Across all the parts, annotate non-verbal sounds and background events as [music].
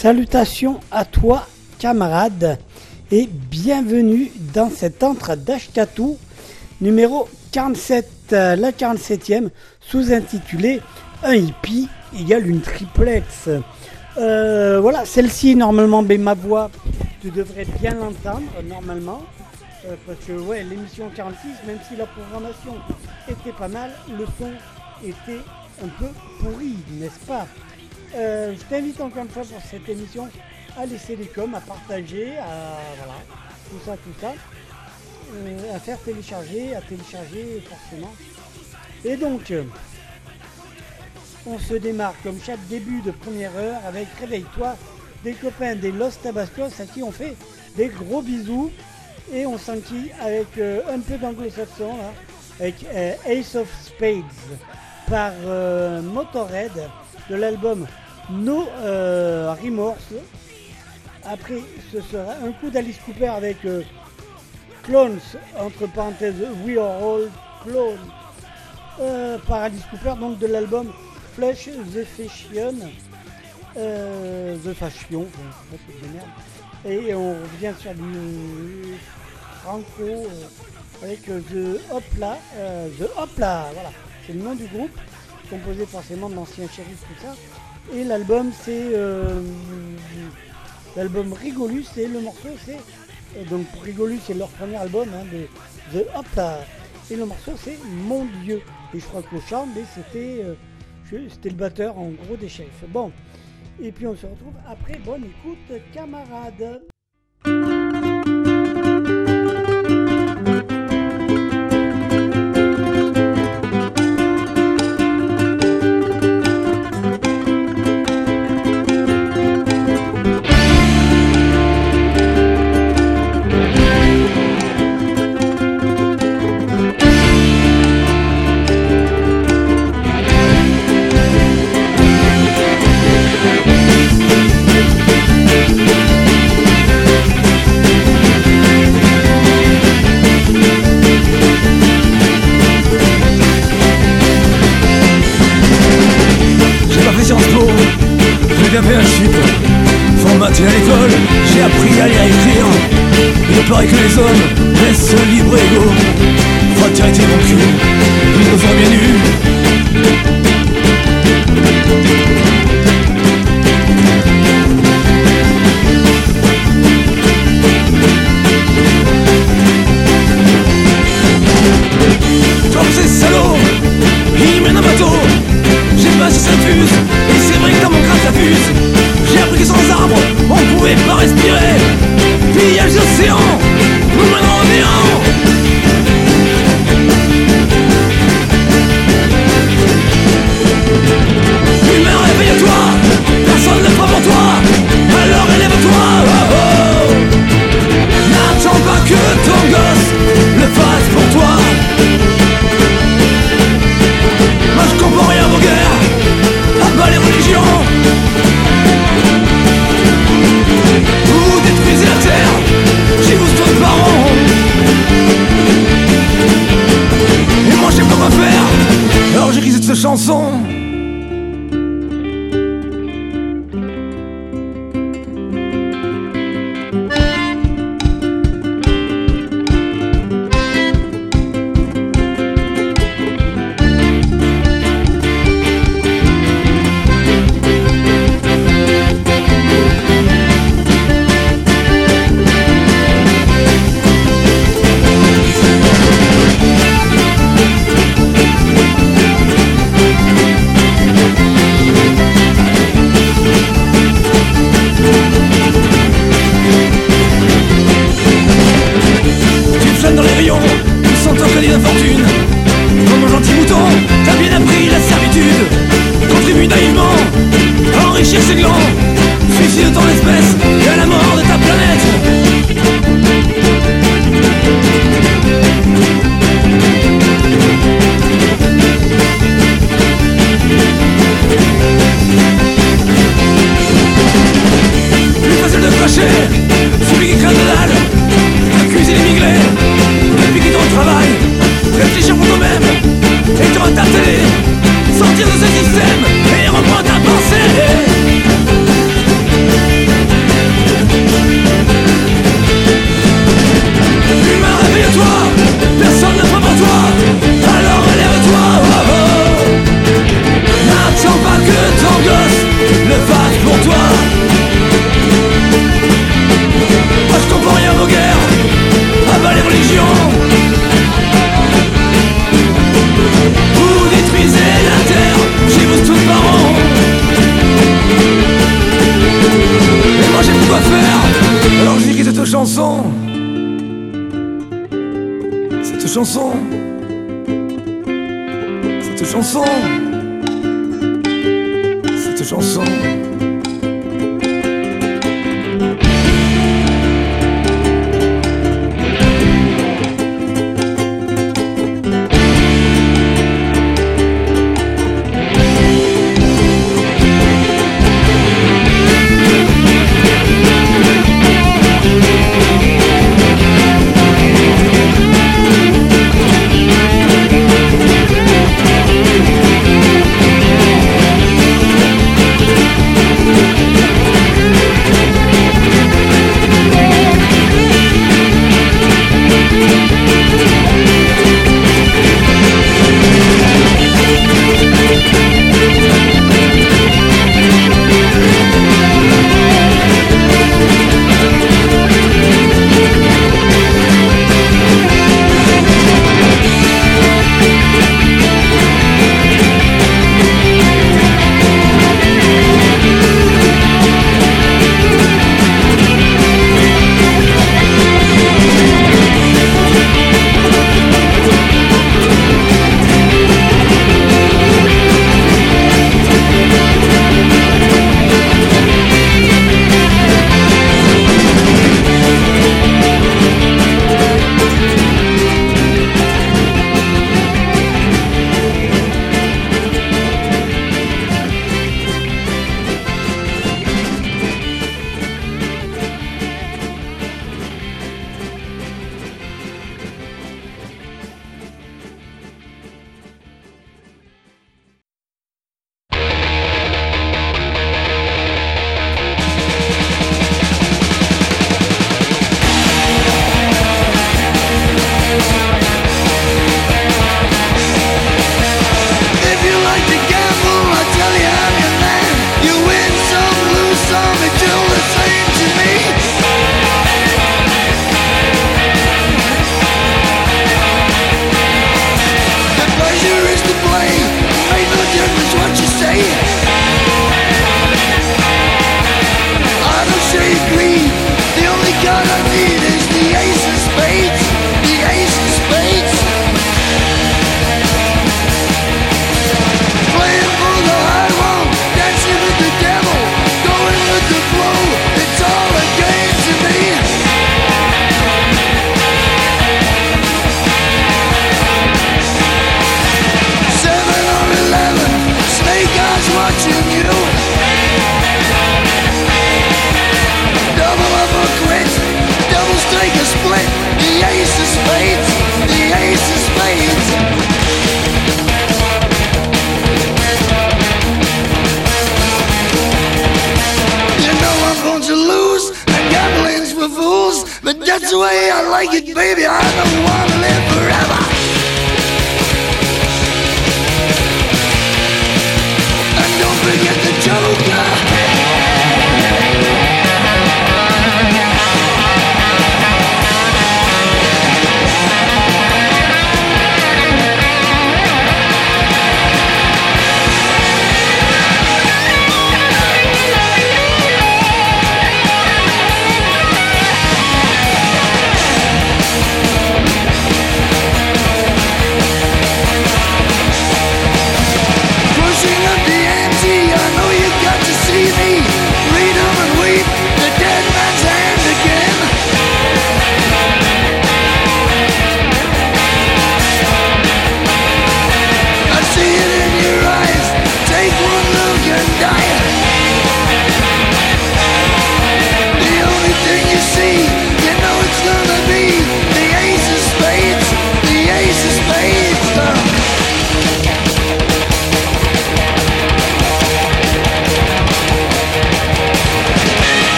Salutations à toi, camarade, et bienvenue dans cet entre d'Ashkatou numéro 47, euh, la 47e, sous-intitulé Un hippie égale une triplex. Euh, voilà, celle-ci, normalement, ben, ma voix, tu devrais bien l'entendre, normalement. Euh, parce que, ouais, l'émission 46, même si la programmation était pas mal, le son était un peu pourri, n'est-ce pas? Euh, je t'invite encore une fois pour cette émission à laisser les coms, à partager, à voilà, tout ça, tout ça, euh, à faire télécharger, à télécharger forcément. Et donc, euh, on se démarre comme chaque début de première heure avec Réveille-toi, des copains des Los Tabascos à qui on fait des gros bisous et on s'enquille avec un peu d'anglo-saxon, avec Ace of Spades par Motorhead de l'album No euh, Remorse. Après, ce sera un coup d'Alice Cooper avec euh, Clones, entre parenthèses, We Are All Clones, euh, par Alice Cooper, donc de l'album Flesh the Fashion. the Fashion, Et on revient sur du Franco avec The Hopla. the Hopla, voilà, c'est le nom du groupe, composé forcément d'anciens shérifs, tout ça. Et l'album, c'est euh, l'album Rigolus et le morceau, c'est donc Rigolus, c'est leur premier album hein, de The Hop Et le morceau, c'est Mon Dieu. Et je crois le chant, c'était euh, c'était le batteur en gros des chefs. Bon. Et puis on se retrouve après. Bonne écoute, camarades.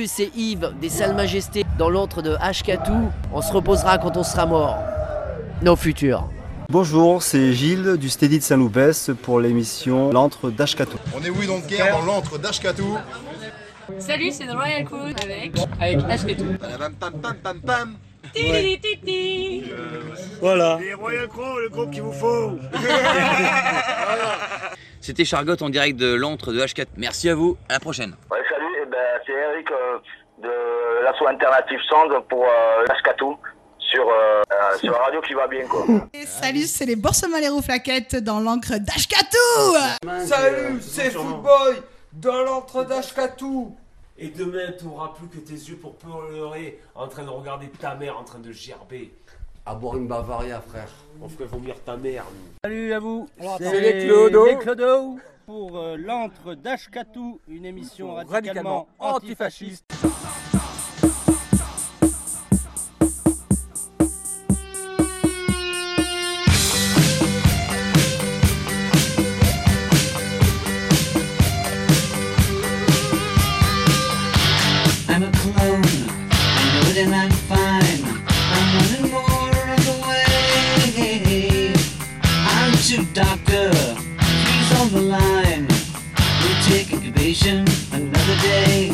Salut, c'est Yves des Salles Majestés dans l'antre de Ashkatou. On se reposera quand on sera mort. Nos futurs. Bonjour, c'est Gilles du Steady de Saint-Loupès pour l'émission L'antre d'Ashkatou. On est oui donc guerre dans l'antre d'Ashkatou. Salut, c'est The Royal Crew avec, avec Ashkatou. Pam pam pam pam pam. Voilà. Les Royal Crow, le groupe qu'il vous faut. [laughs] C'était Chargotte en direct de l'antre de H4. Merci à vous, à la prochaine. Ouais, salut, eh ben, c'est Eric euh, de l'asso alternative Sound pour euh, Ashkatou sur, euh, euh, sur la radio qui va bien quoi. Et salut, c'est les Boursemans Flaquettes dans l'encre d'Ashkatou Salut, c'est Footboy dans l'entre d'Ashkatou. Et demain, tu n'auras plus que tes yeux pour pleurer en train de regarder ta mère en train de gerber. À boire une Bavaria, frère. On ferait vomir ta mère. Salut à vous. C'est les Clodo. Les Clodo pour euh, l'antre d'Ashkatou, une émission radicalement, Radicalement antifasciste. Incubation another day.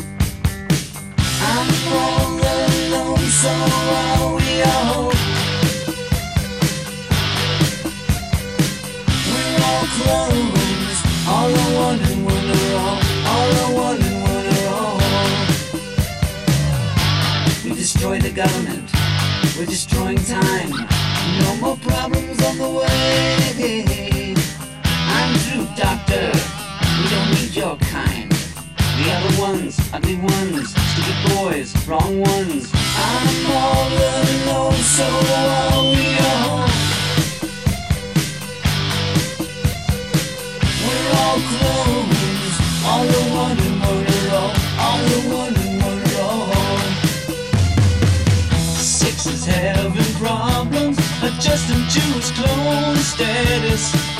I'm all alone, so are we all. We're all clones, all are one and one are all, all are one and one are all. We destroy the government. We're destroying time. No more problems on the way. I'm through, doctor. We don't need your kind. We are the other ones, ugly ones, stupid boys, wrong ones. I'm all alone, so are we all. We're all clones. All are one one are all. All are one one are all. Six is having problems adjusting to its clone status.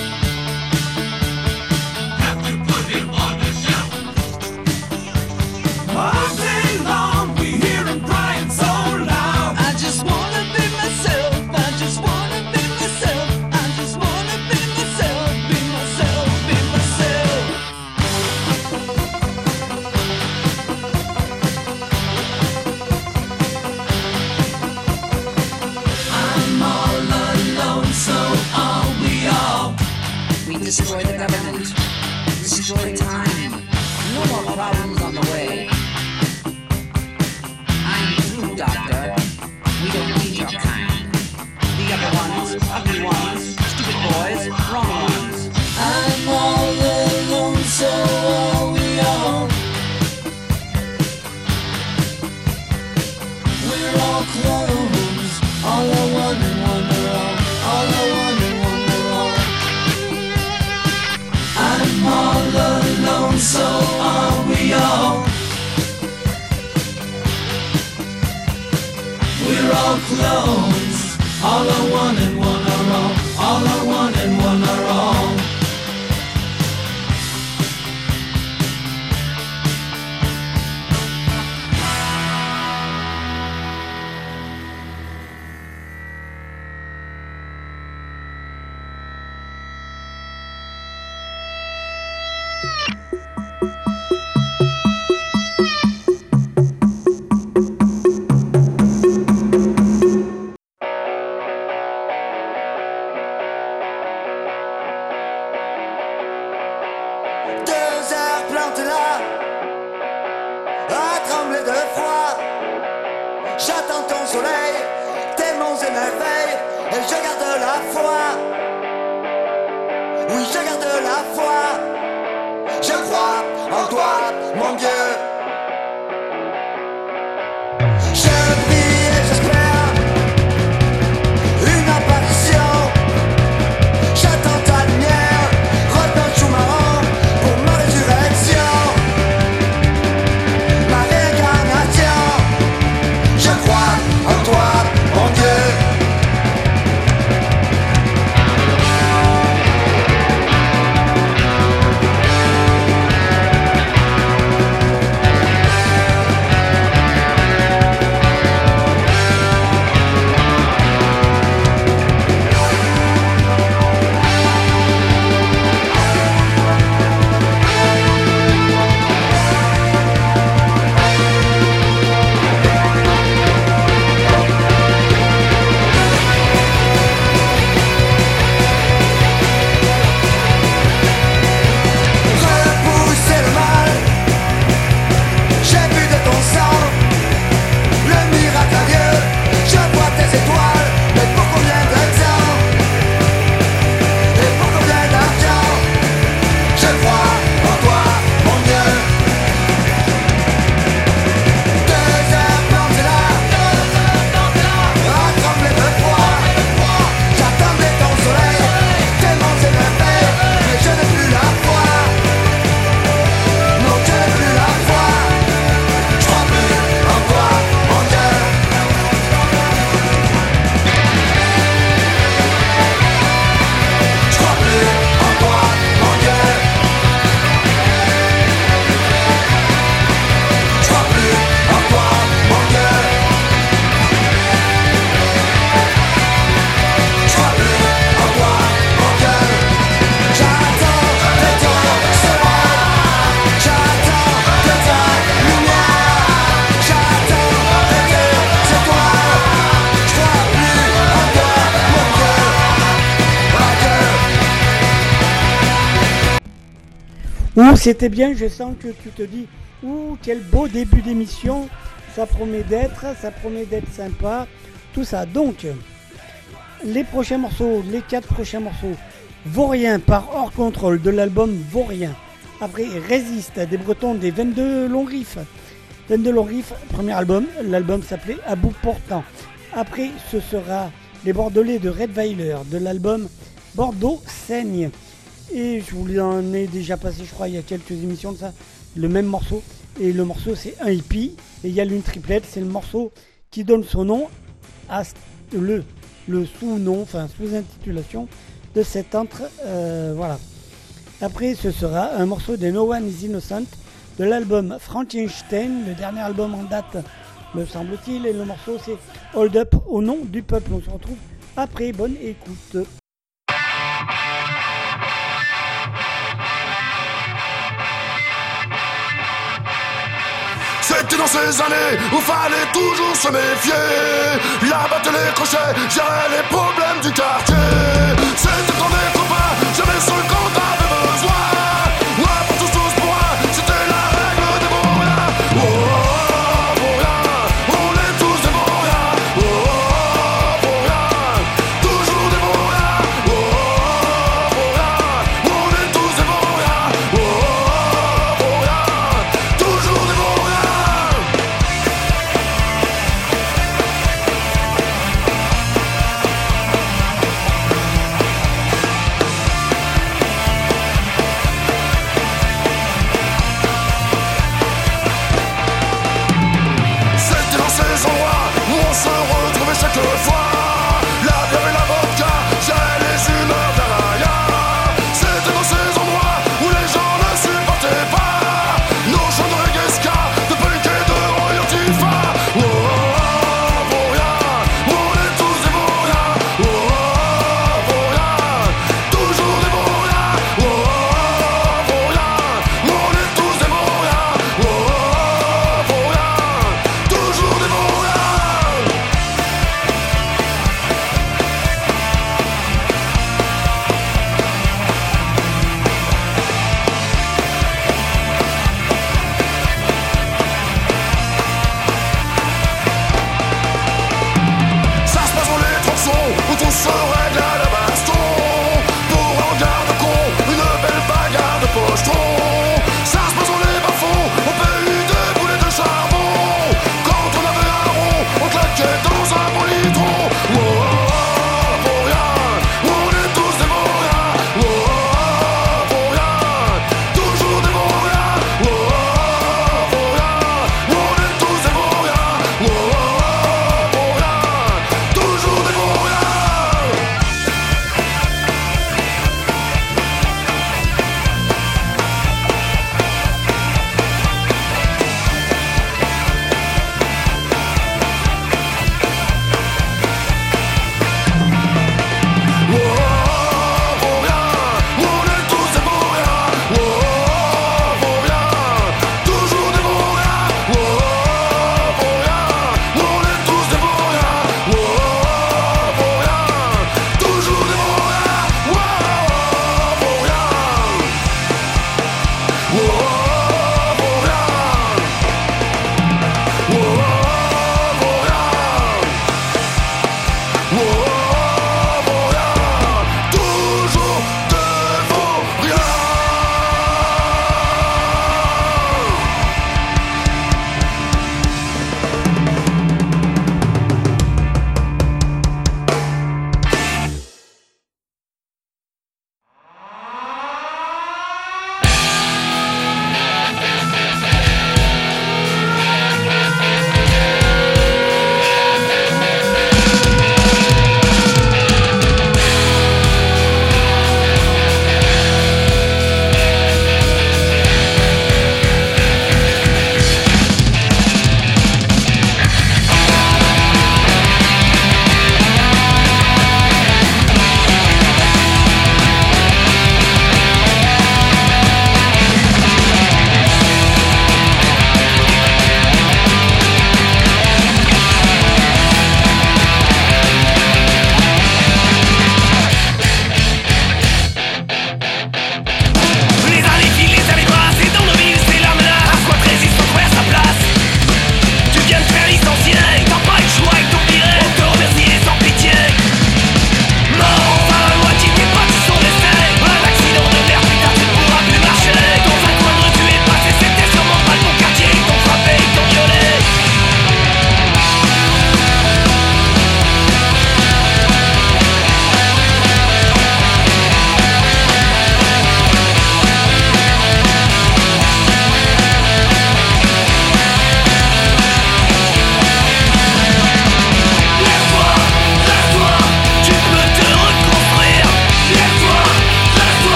C'était bien, je sens que tu te dis, ouh, quel beau début d'émission, ça promet d'être, ça promet d'être sympa, tout ça. Donc, les prochains morceaux, les quatre prochains morceaux, Vaurien par hors contrôle de l'album Vaurien. Après, Résiste des Bretons des 22 longs riffs. 22 longs riffs, premier album, l'album s'appelait À bout portant. Après, ce sera les Bordelais de Redweiler de l'album Bordeaux saigne. Et je vous en ai déjà passé, je crois, il y a quelques émissions de ça, le même morceau. Et le morceau, c'est un hippie. Et il y a l'une triplette, c'est le morceau qui donne son nom à le, le sous-nom, enfin sous-intitulation de cet entre. euh, voilà. Après, ce sera un morceau de No One is Innocent de l'album Frankenstein, le dernier album en date, me semble-t-il. Et le morceau, c'est Hold Up au nom du peuple. On se retrouve après. Bonne écoute. C'était dans ces années où fallait toujours se méfier. Là-bas les crochets, gérer les problèmes du quartier. C'était quand des copains, jamais seul quand t'avais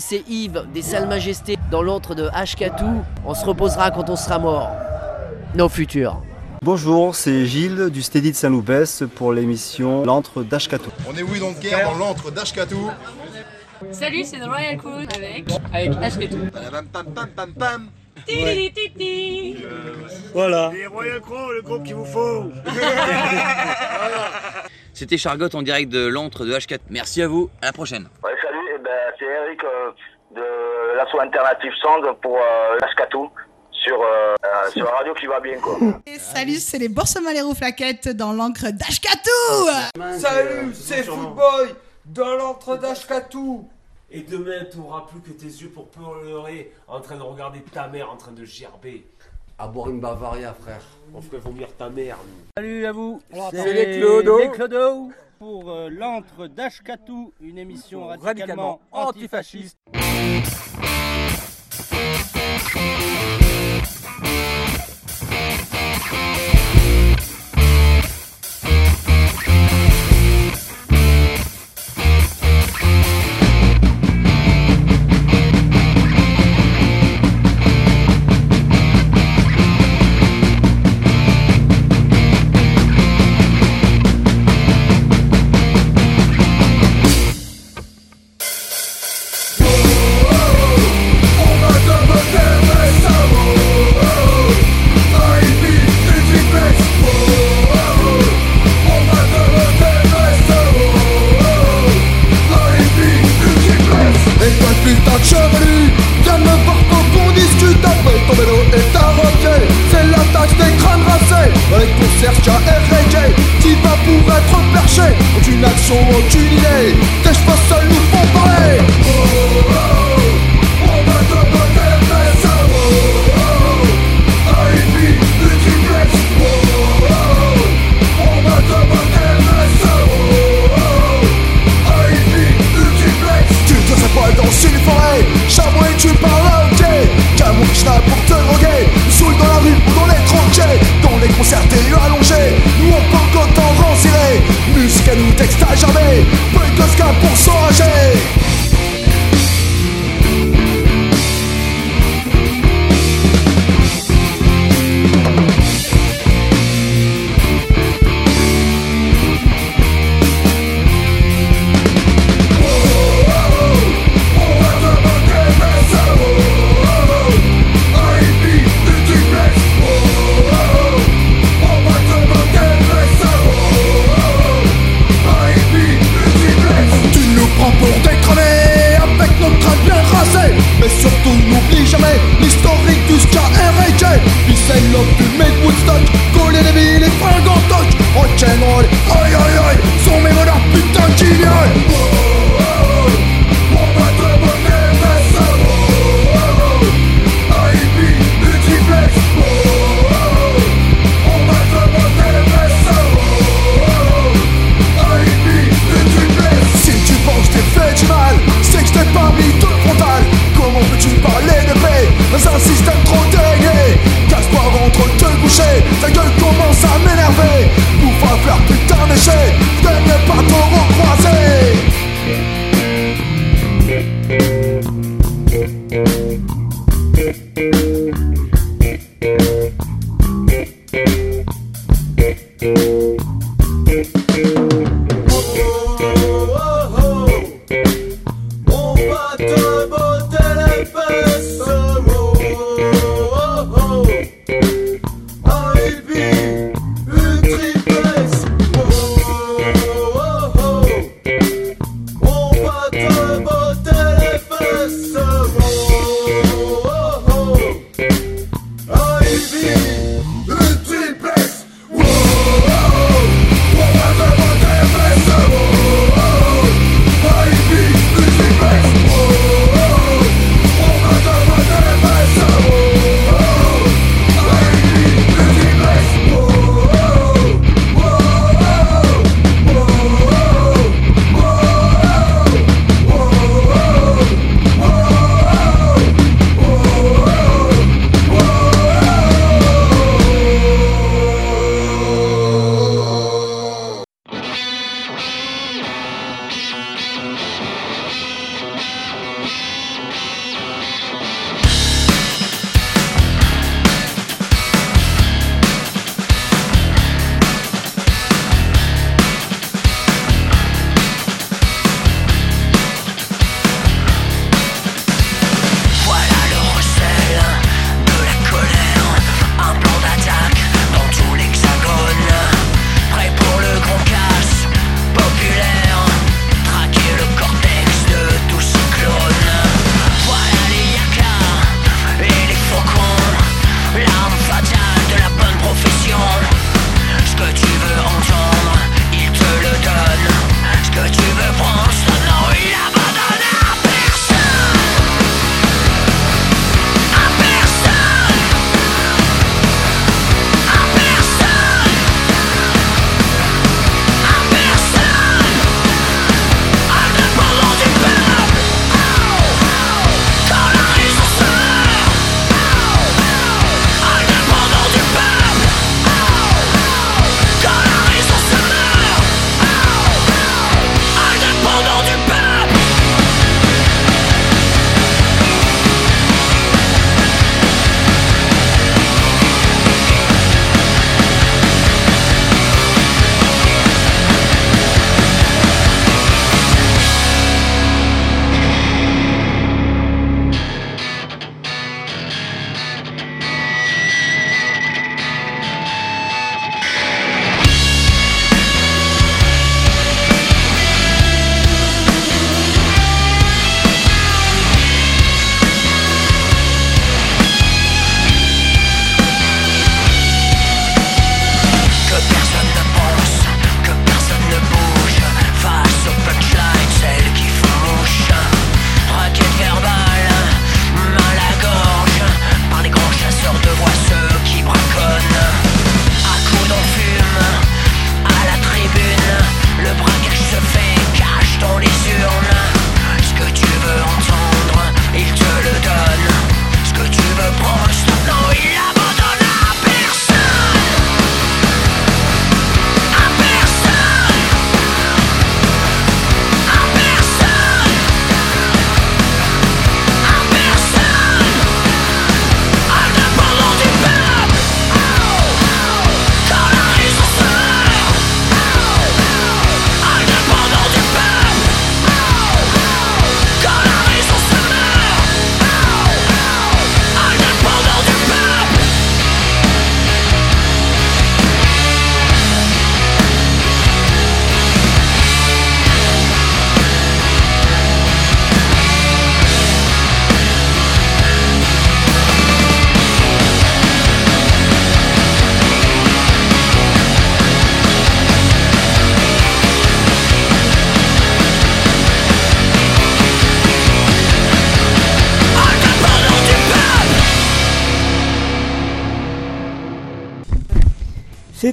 Salut, c'est Yves des Salles Majestés dans l'antre de Ashkatou. On se reposera quand on sera mort. Nos futurs. Bonjour, c'est Gilles du Steady de Saint-Loupès pour l'émission L'antre d'Ashkatou. On est oui donc guerre dans l'antre d'Ashkatou. Salut, c'est The Royal Crew avec avec Ashkatou. Pam pam pam pam pam. Titi, titi. Voilà. Les Royal Crow, le groupe qu'il vous faut. [laughs] C'était Chargotte en direct de l'antre de H4. Merci à vous, à la prochaine. Ouais, ben, c'est Eric euh, de l'asso alternative Sound pour euh, l'Ashkatou sur, euh, sur la radio qui va bien quoi. Et salut, c'est les Boursemaleros Flaquettes dans l'encre d'Ashkatou Salut, c'est Footboy dans l'antre d'Ashkatou. Et demain, t'auras plus que tes yeux pour pleurer en train de regarder ta mère en train de gerber. À boire une Bavaria, frère. On ferait vomir ta mère, nous. Salut à vous. C'est les Clodo. Les Clodo pour euh, l'antre d'Ashkatou, une émission radicalement, Radicalement antifasciste.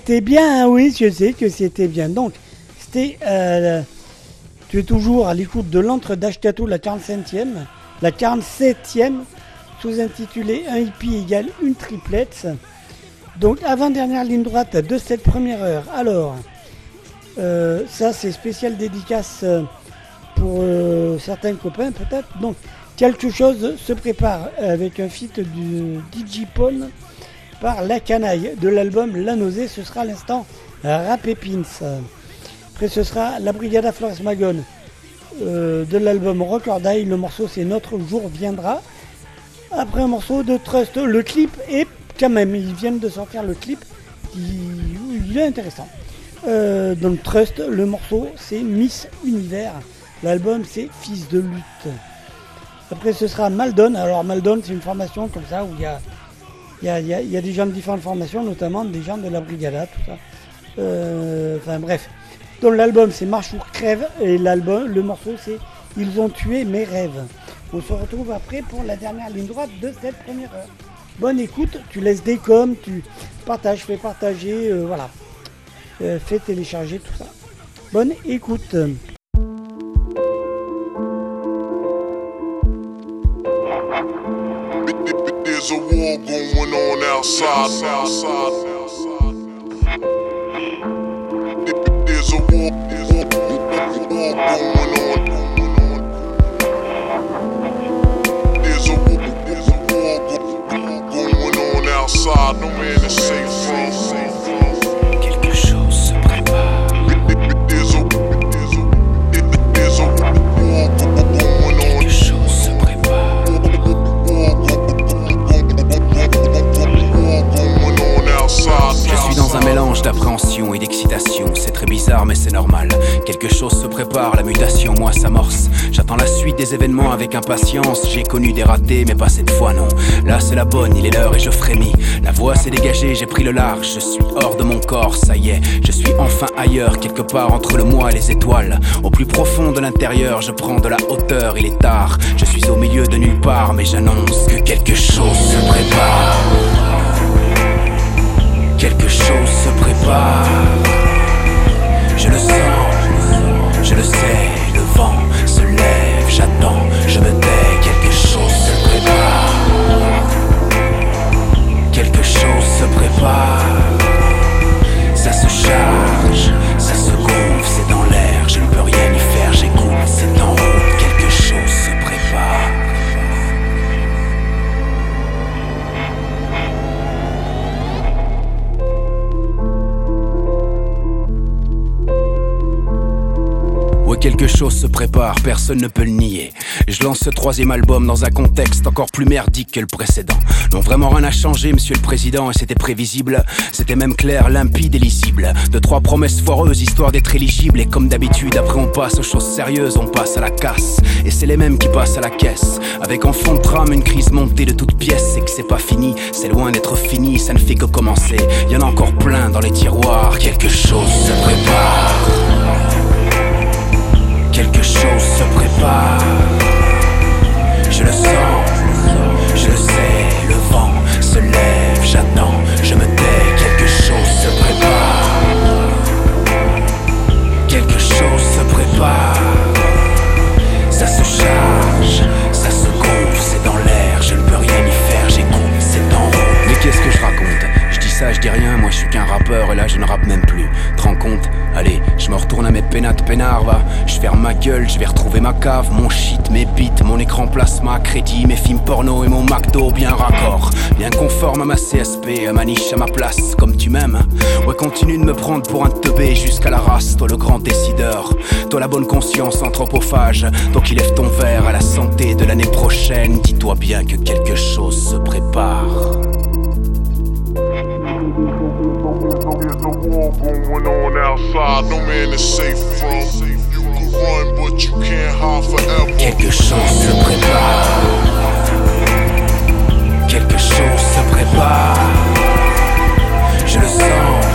C'était bien, oui, je sais que c'était bien. Donc, c'était. euh, tu es toujours à l'écoute de l'entre d'Ashkatou, la 45e, la 47e, sous-intitulée Un hippie égale une triplette. Donc, avant-dernière ligne droite de cette première heure. Alors, euh, ça, c'est spécial dédicace euh, pour certains copains, peut-être. Donc, quelque chose se prépare avec un feat du Digipone par La Canaille de l'album La Nausée. Ce sera l'instant Rap Epins. Après, ce sera La Brigada Flores Magone euh, de l'album Record Eye. Le morceau, c'est Notre jour viendra. Après, un morceau de Trust. Le clip est quand même, ils viennent de sortir le clip. Il, il est intéressant. Euh, donc, Trust, le morceau, c'est Miss Univers. L'album, c'est Fils de lutte. Après, ce sera Maldon. Alors, Maldon, c'est une formation comme ça où il y a, il y, a, des gens de différentes formations, notamment des gens de la Brigada, tout ça. Euh, Enfin, bref. Donc, l'album, c'est Marche ou Crève. Et l'album, le morceau, c'est Ils ont tué mes rêves. On se retrouve après pour la dernière ligne droite de cette première heure. Bonne écoute, tu laisses des coms, tu partages, fais partager, euh, voilà. Euh, fais télécharger tout ça. Bonne écoute. There's a war going on outside. There's a war, there's a war going on. There's a war, there's a war going on outside. No man is safe from. Suis dans un mélange d'appréhension et d'excitation. C'est très bizarre, mais c'est normal. Quelque chose se prépare, la mutation, moi, s'amorce. J'attends la suite des événements avec impatience. J'ai connu des ratés, mais pas cette fois, non. Là, c'est la bonne, il est l'heure et je frémis. La voix s'est dégagée, j'ai pris le large. Je suis hors de mon corps, ça y est. Je suis enfin ailleurs, quelque part entre le moi et les étoiles. Au plus profond de l'intérieur, je prends de la hauteur, il est tard. Je suis au milieu de nulle part, mais j'annonce que quelque chose se prépare. Quelque chose se prépare. Je le sens, je le sais, le vent se lève, j'attends, je me tais, quelque chose se prépare. Quelque chose se prépare. Ça se charge, ça se gonfle, c'est dans l'air, je ne peux rien quelque chose se prépare, personne ne peut le nier. Je lance ce troisième album dans un contexte encore plus merdique que le précédent. Non, vraiment rien n'a changé, monsieur le président, et c'était prévisible. C'était même clair, limpide et lisible. De trois promesses foireuses, histoire d'être éligible. Et comme d'habitude, après on passe aux choses sérieuses, on passe à la casse. Et c'est les mêmes qui passent à la caisse. Avec en fond de trame une crise montée de toutes pièces. C'est que c'est pas fini, c'est loin d'être fini, ça ne fait que commencer. Y en a encore plein dans les tiroirs, quelque chose se prépare. Quelque chose se prépare. Je le sens, je le sais, le vent se lève, j'attends, je me tais. Quelque chose se prépare. Quelque chose se prépare. Ça se charge, ça, je dis rien, moi je suis qu'un rappeur et là je ne rappe même plus. Te rends compte? Allez, je me retourne à mes pénates peinards, va. Je ferme ma gueule, je vais retrouver ma cave, mon shit, mes beats, mon écran plasma, crédit, mes films porno et mon McDo bien raccord. Bien conforme à ma CSP, à ma niche, à ma place, comme tu m'aimes. Ouais, continue de me prendre pour un teubé jusqu'à la race, toi le grand décideur. Toi la bonne conscience anthropophage, toi qui lève ton verre à la santé de l'année prochaine. Dis-toi bien que quelque chose se prépare. Quelque chose se prépare. Quelque chose se prépare. Je le sens,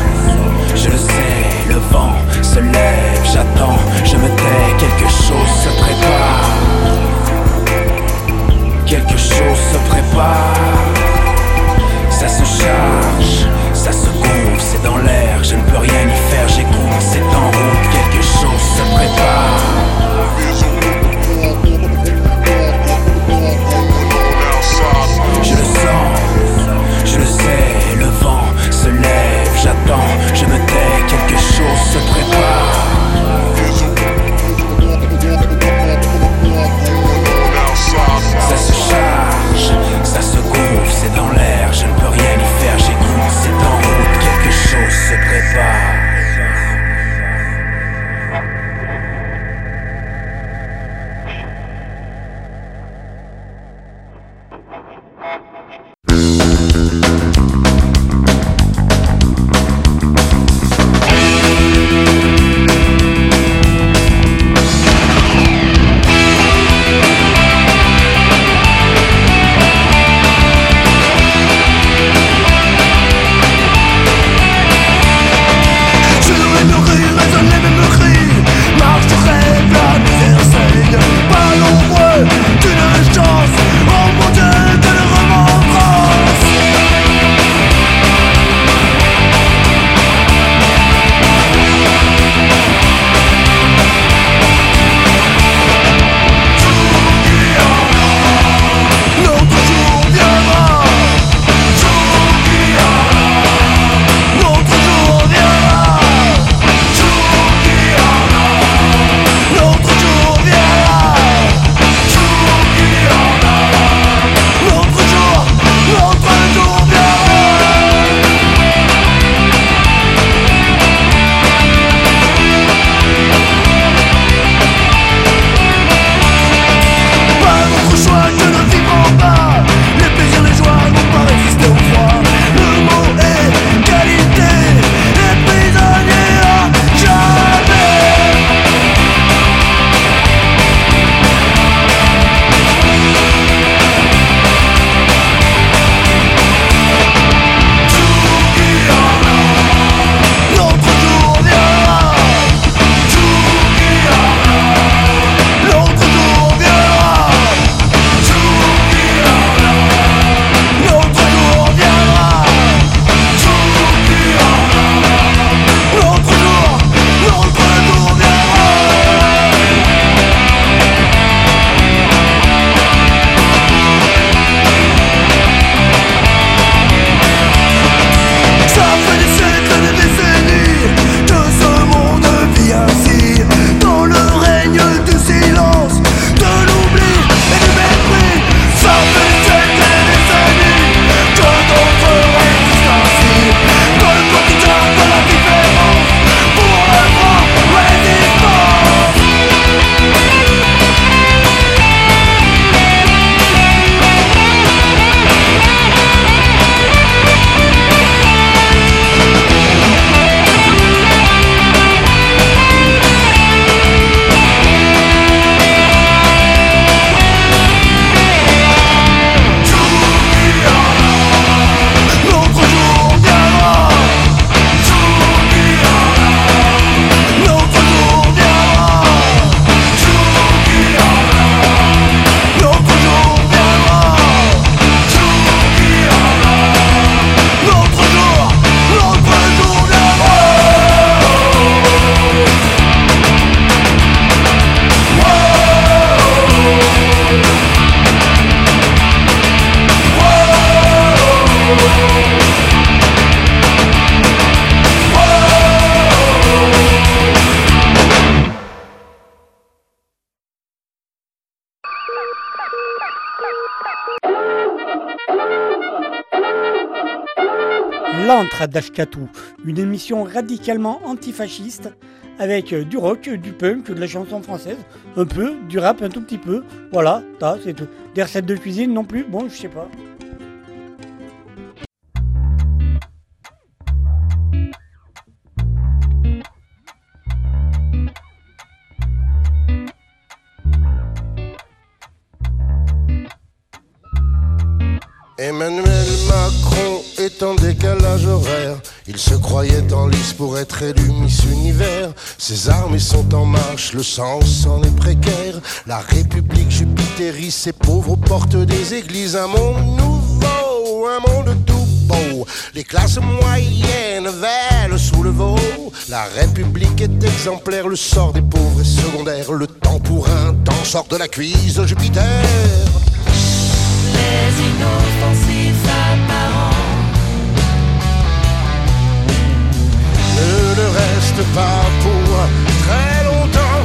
je le sais, le vent se lève, j'attends, je me tais. Quelque chose se prépare. Quelque chose se prépare. Ça se charge, ça se gonfle, c'est dans l'air, je ne peux rien y faire, j'écoute, c'est en route, quelque chose se prépare. Je le sens, je le sais, le vent se lève, j'attends, je me tais, quelque chose se prépare. se prépare. d'Ashkatou, une émission radicalement antifasciste avec euh, du rock, du punk, de la chanson française, un peu, du rap un tout petit peu. Voilà, ça c'est tout. Des recettes de cuisine non plus, bon, je sais pas. Croyait en lice pour être élu Miss Univers. Ses armées sont en marche, le sens en est précaire. La République jupitérie, ses pauvres aux portes des églises. Un monde nouveau, un monde tout beau. Les classes moyennes veulent sous le veau. La République est exemplaire, le sort des pauvres est secondaire. Le temps pour un temps sort de la cuisse de Jupiter. Les inoffensifs reste pas pour très longtemps.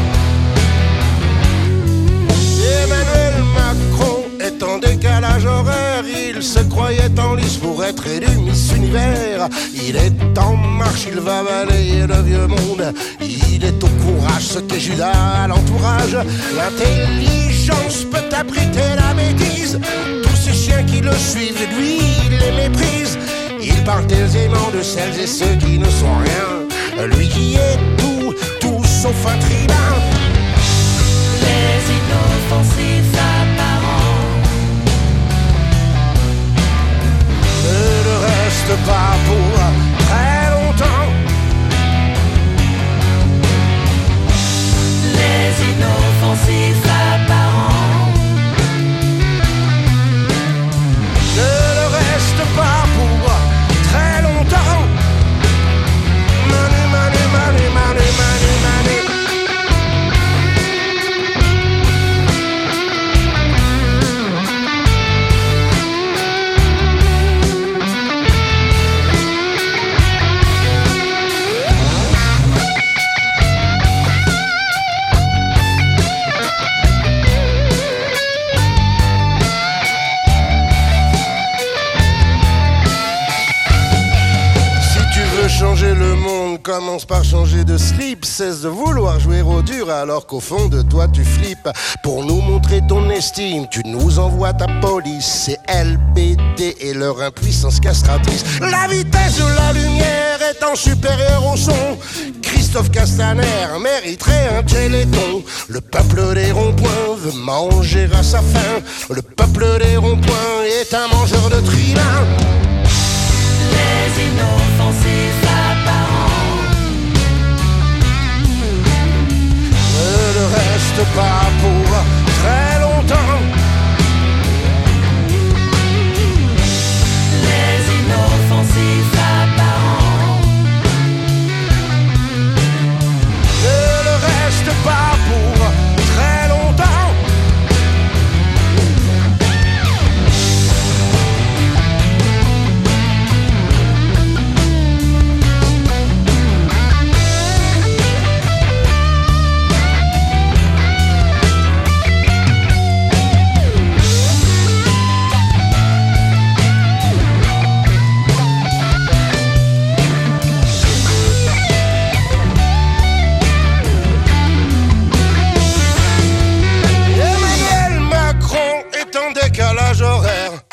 Emmanuel Macron est en décalage horaire, il se croyait en lice pour être élu Miss Univers. Il est en marche, il va balayer le vieux monde. Il est au courage, ce qu'est Judas à l'entourage. L'intelligence peut abriter la bêtise. Tous ces chiens qui le suivent, lui, il les méprise. Il parle aisément de celles et ceux qui ne sont rien. Lui qui est tout, tout sauf un tribun. Les inoffensifs apparents ne le reste pas pour très longtemps. Les inoffensifs commence par changer de slip. Cesse de vouloir jouer au dur alors qu'au fond de toi tu flippes. Pour nous montrer ton estime, tu nous envoies ta police. C'est LBD et leur impuissance castratrice. La vitesse de la lumière étant supérieure au son. Christophe Castaner mériterait un téléthon. Le peuple des ronds-points veut manger à sa faim. Le peuple des ronds-points est un mangeur de tribun. Les ne le reste pas pour très longtemps. Les inoffensifs apparents Ne le reste pas pour décalage horaire.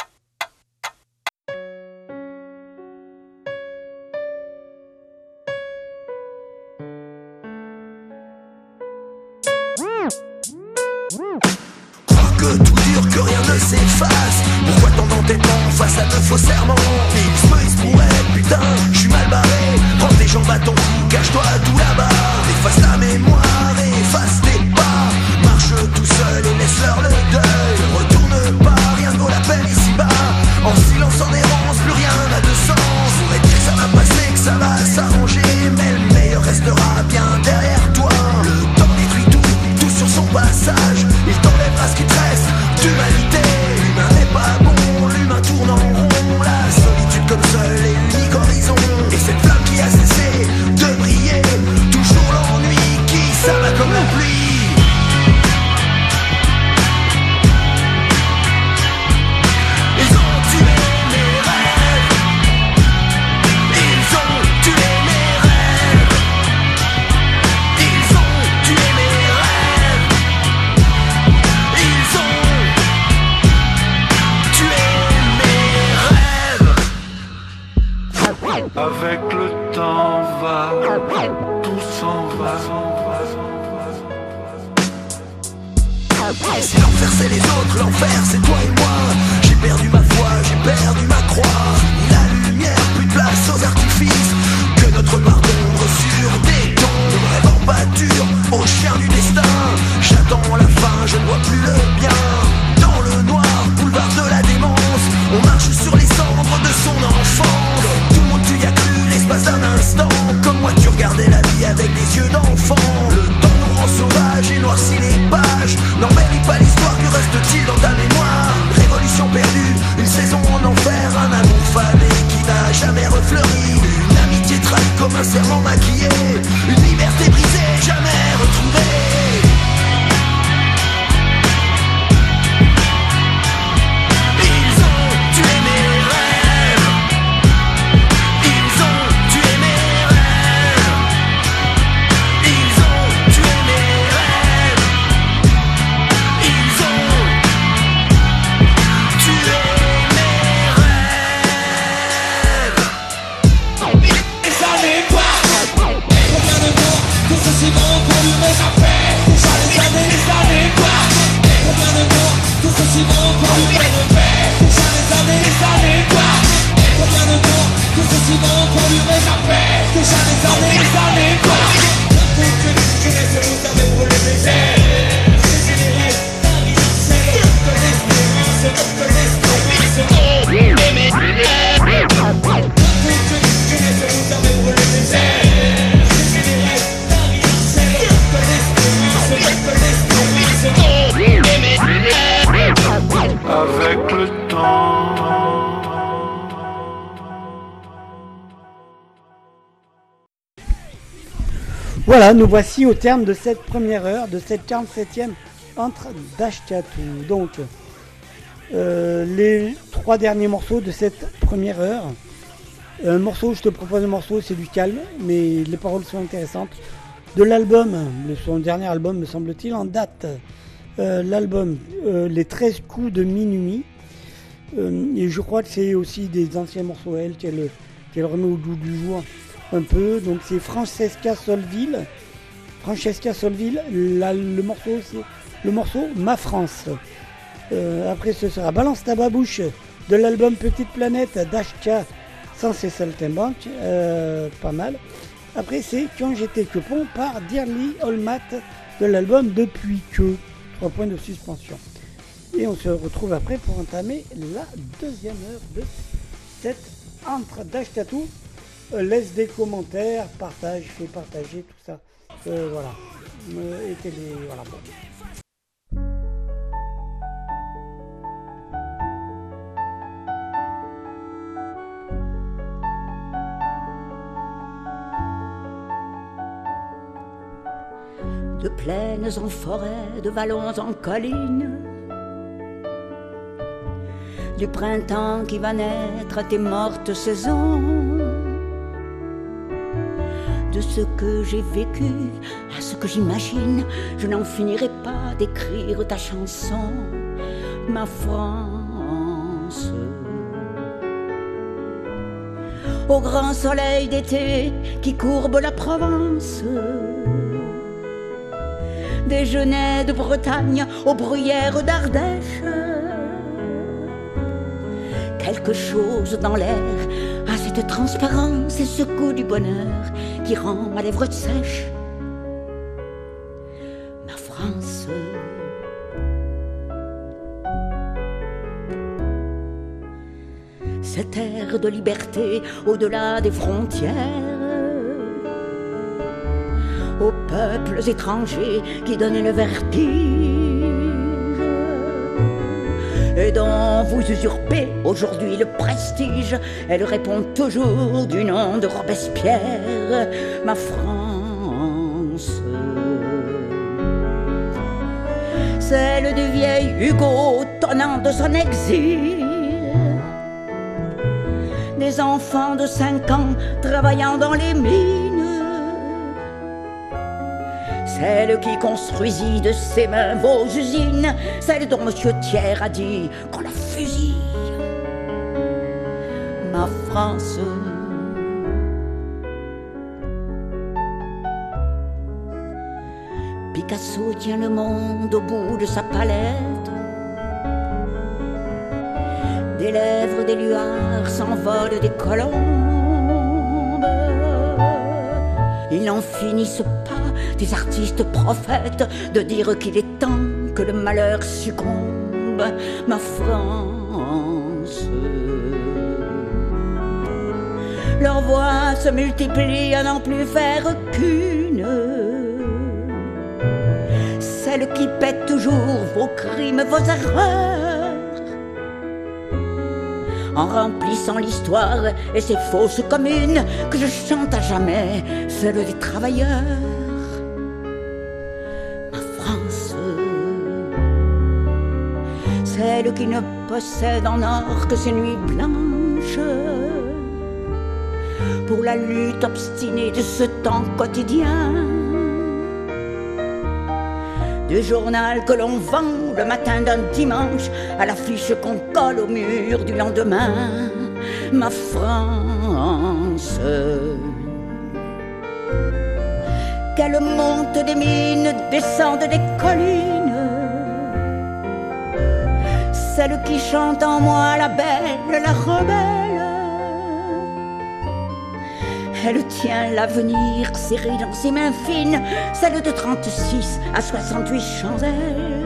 Voilà, nous voici au terme de cette première heure, de cette 47e entre d'Ashkatou. Donc, euh, les trois derniers morceaux de cette première heure. Un morceau, je te propose un morceau, c'est du calme, mais les paroles sont intéressantes. De l'album, son dernier album me semble-t-il, en date. Euh, L'album, euh, Les 13 coups de minuit. Euh, et je crois que c'est aussi des anciens morceaux, elle, qu'elle qu'elle remet au goût du jour un peu. Donc c'est Francesca Solville. Francesca Solville, le morceau, c'est le morceau Ma France. Après, ce sera Balance ta babouche de l'album Petite Planète d'Ashka sans ses saltimbanques. Euh, pas mal. Après, c'est Quand j'étais que pont par Dearly Olmat de l'album Depuis que. Trois points de suspension. Et on se retrouve après pour entamer la deuxième heure de cette entre d'Ashkatou. Euh, laisse des commentaires, partage, fais partager, tout ça. Euh, voilà. Euh, et télé, voilà. bon. De plaines en forêt, de vallons en collines, du printemps qui va naître à tes mortes saisons, de ce que j'ai vécu à ce que j'imagine, je n'en finirai pas d'écrire ta chanson, ma France. Au grand soleil d'été qui courbe la Provence des de Bretagne aux bruyères d'Ardèche. Quelque chose dans l'air a cette transparence et ce goût du bonheur qui rend ma lèvre sèche. Ma France. Cette air de liberté au-delà des frontières aux peuples étrangers qui donnent le vertige et dont vous usurpez aujourd'hui le prestige. Elle répond toujours du nom de Robespierre, ma France. Celle du vieil Hugo tonnant de son exil. Des enfants de cinq ans travaillant dans les mines celle qui construisit de ses mains vos usines, celle dont Monsieur Thiers a dit qu'on la fusille. Ma France. Picasso tient le monde au bout de sa palette. Des lèvres, des luards s'envolent des colombes. Ils n'en finissent des artistes prophètes, de dire qu'il est temps que le malheur succombe. Ma France. Leurs voix se multiplient à n'en plus faire qu'une. Celle qui pète toujours vos crimes, vos erreurs. En remplissant l'histoire et ses fausses communes, que je chante à jamais, celle des travailleurs. Qui ne possède en or que ses nuits blanches pour la lutte obstinée de ce temps quotidien. Du journal que l'on vend le matin d'un dimanche à l'affiche qu'on colle au mur du lendemain. Ma France. Qu'elle monte des mines, descende des collines. Celle qui chante en moi la belle, la rebelle. Elle tient l'avenir serré dans ses mains fines, celle de 36 à 68 chandelles.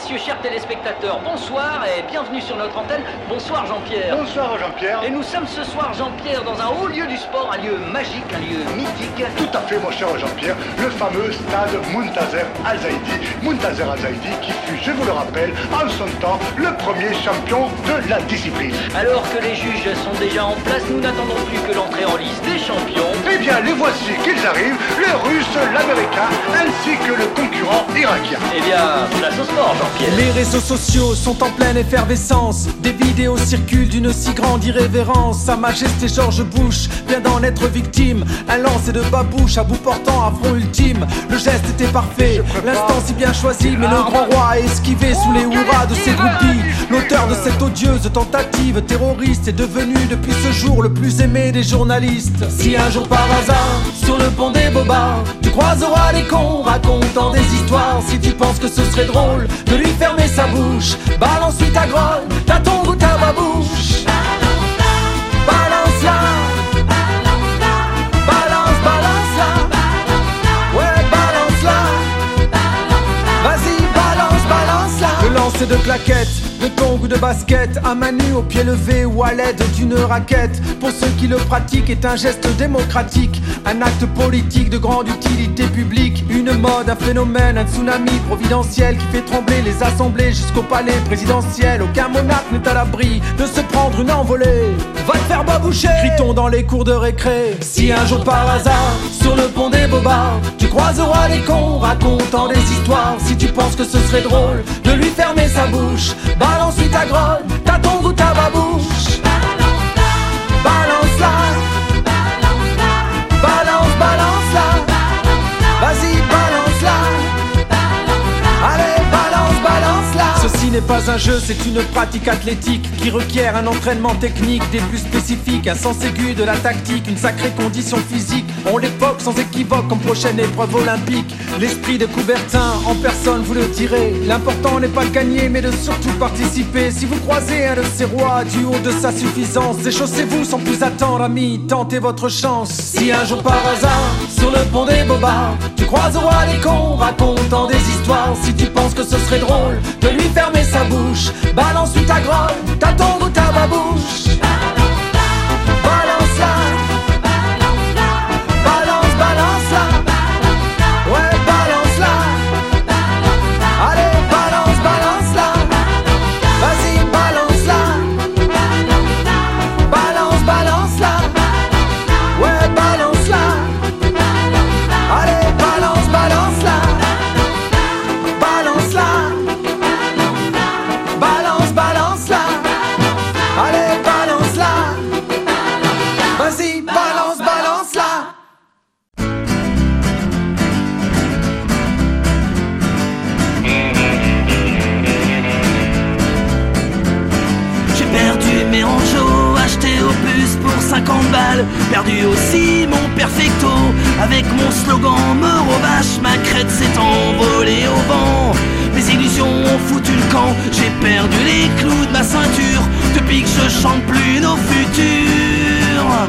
Messieurs, chers téléspectateurs, bonsoir et bienvenue sur notre antenne. Bonsoir Jean-Pierre. Bonsoir Jean-Pierre. Et nous sommes ce soir, Jean-Pierre, dans un haut lieu du sport, un lieu magique, un lieu mythique. Tout à fait, mon cher Jean-Pierre, le fameux stade Muntazer Al-Zaidi. Muntazer Al-Zaidi qui fut, je vous le rappelle, en son temps, le premier champion de la discipline. Alors que les juges sont déjà en place, nous n'attendons plus que l'entrée en liste des champions. Eh bien, les voici qu'ils arrivent, le russe, l'américain, ainsi que le concurrent irakien. Eh bien, place au sport, Jean-Pierre. Les réseaux sociaux sont en pleine effervescence. Des vidéos circulent d'une si grande irrévérence. Sa Majesté George Bush vient d'en être victime. Un lancer de babouche à bout portant à front ultime. Le geste était parfait, l'instant si bien choisi. Mais le grand roi a esquivé sous les hurrahs de ses groupies. L'auteur de cette odieuse tentative terroriste est devenu depuis ce jour le plus aimé des journalistes. Si un jour par sur le pont des bobards, tu croiseras les cons racontant des histoires, si tu penses que ce serait drôle de lui fermer sa bouche, balance-lui ta grolle, ta tongue ou ta babouche. Balance-la. Balance, balance-la. Ouais, balance-la. Vas-y, balance, balance-la. Le lancer de claquettes, de tongs ou de basket, à main nue, au pied levé ou à l'aide d'une raquette. Pour ceux qui le pratiquent, est un geste démocratique, un acte politique de grande utilité publique. Une mode, un phénomène, un tsunami providentiel qui fait trembler les assemblées jusqu'au palais présidentiel. Aucun monarque n'est à l'abri de se prendre une envolée. Va te faire baboucher, crie-t-on dans les cours de récré. Si un jour par hasard, sur le pont des bobards, tu croiseras les cons racontant des histoires. Si tu penses que ce serait drôle de lui fermer sa bouche, balance-lui ta grolle, ta tongue ou ta babouche. N'est pas un jeu, c'est une pratique athlétique qui requiert un entraînement technique des plus spécifiques, un sens aigu de la tactique, une sacrée condition physique. On l'évoque sans équivoque comme prochaine épreuve olympique. L'esprit de Coubertin en personne, vous le direz. L'important n'est pas de gagner, mais de surtout participer. Si vous croisez un de ces rois du haut de sa suffisance, déchaussez-vous sans plus attendre, amis, tentez votre chance. Si un jour par hasard, sur le pont des bobards, tu croiseras les cons racontant des histoires. Si tu penses que ce serait drôle de lui fermer sa bouche, balance-lui ta grolle, ta tongue ou ta babouche. Avec mon slogan Mort aux ma crête s'est envolée au vent. Mes illusions ont foutu le camp, j'ai perdu les clous de ma ceinture depuis que je chante plus nos futurs.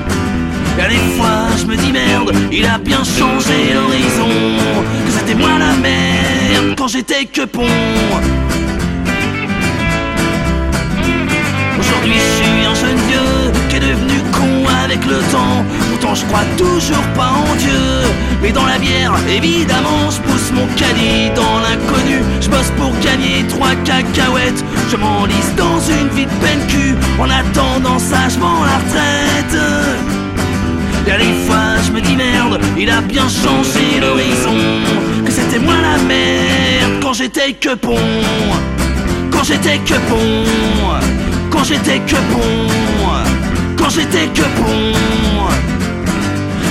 Y'a des fois, je me dis merde, il a bien changé l'horizon. Que c'était moi la merde quand j'étais que pont. Aujourd'hui, je suis un jeune vieux qui est devenu con avec le temps. Pourtant, je crois toujours pas en Dieu. Mais dans la bière, évidemment, je pousse mon caddie dans l'inconnu. Je bosse pour gagner trois cacahuètes. Je m'enlise dans une vie de peine cul en attendant sagement la retraite. Y'a des fois, je me dis merde, il a bien changé l'horizon. Que c'était moi la merde quand j'étais que pont. Quand j'étais que pont. Quand j'étais que pont. Quand j'étais que pont.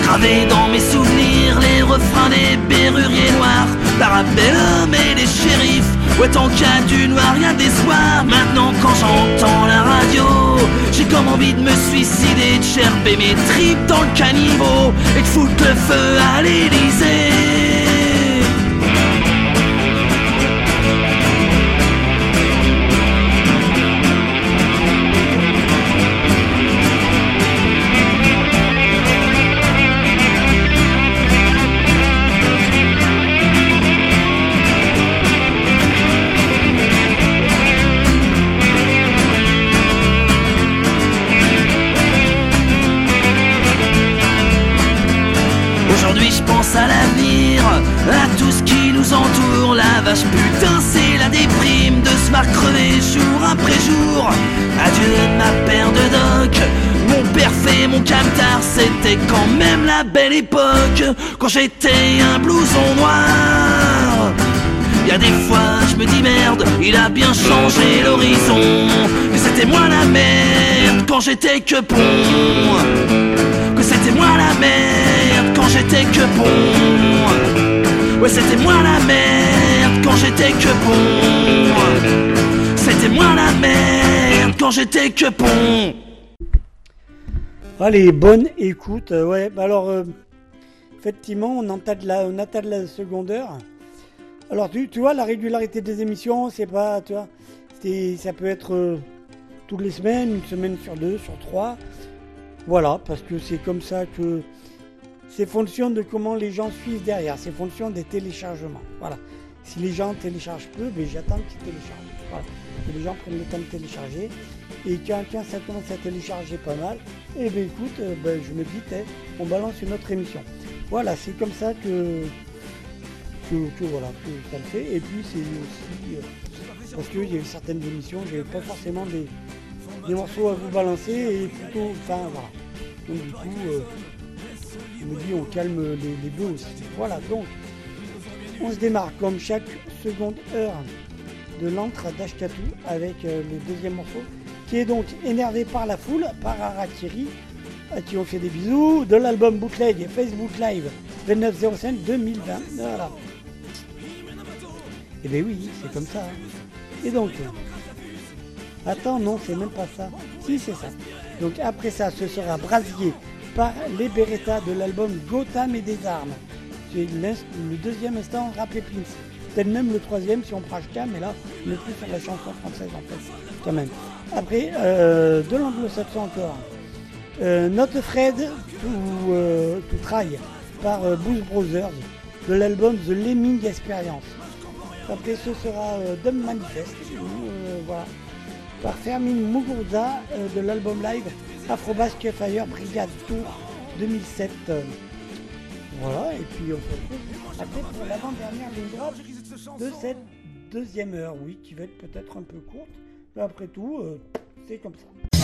Gravé dans mes souvenirs, les refrains des berruriers noirs. Parabellum et les shérifs. Ouais, tant a du noir, y'a des soirs. Maintenant, quand j'entends la radio, j'ai comme envie de me suicider, de gerber mes tripes dans le caniveau et de foutre le feu à l'Élysée. J'étais que pont Que c'était moi la merde quand j'étais que pont Ouais c'était moi la merde quand j'étais que pont C'était moi la merde quand j'étais que pont Allez, bonne écoute. Euh, ouais, bah alors, euh, effectivement, on entend de la, on de la. Alors, tu, tu vois, la régularité des émissions, c'est pas, tu vois, ça peut être euh, toutes les semaines, une semaine sur deux, sur trois. Voilà, parce que c'est comme ça que c'est fonction de comment les gens suivent derrière, c'est fonction des téléchargements. Voilà. Si les gens téléchargent peu, ben j'attends qu'ils téléchargent. Voilà. Que les gens prennent le temps de télécharger. Et quand, ça commence à télécharger pas mal, et ben écoute, euh, ben, je me dis, on balance une autre émission. Voilà, c'est comme ça que, que, que voilà, que fait. Et puis c'est aussi euh, parce qu'il y a eu certaines émissions, j'avais pas forcément des, des morceaux à vous balancer et plutôt, enfin voilà. Donc du coup, euh, je me on calme les, les. Voilà, donc on se démarre comme chaque seconde heure de l'antre d'Ashkatu avec euh, le deuxième morceau qui est donc énervé par la foule, par Arakiri, à qui on fait des bisous, de l'album Bootleg Facebook Live 2905 2020. Voilà. Et ben oui, c'est comme ça. hein. Et donc, euh, attends, non, c'est même pas ça. Si, c'est ça. Donc après ça, ce sera Brasier par les Beretta de l'album Gotham et des armes. C'est le deuxième instant Rap et Pins. Peut-être même le troisième si on prend HK, mais là, est plus sur la chanson française en fait, quand même. Après, euh, de l'anglo-saxon encore. Euh, Not Afraid to, euh, to Try par euh, Blues Brothers de l'album The Lemming Experience. Après, ce sera Dumb Manifest, voilà, par Fermin Muguruza euh, de l'album live Afrobasque Fire Brigade Tour 2007. euh. Voilà, et puis on se retrouve après pour l'avant-dernière ligne de cette deuxième heure, oui, qui va être peut-être un peu courte, mais après tout, euh, c'est comme ça.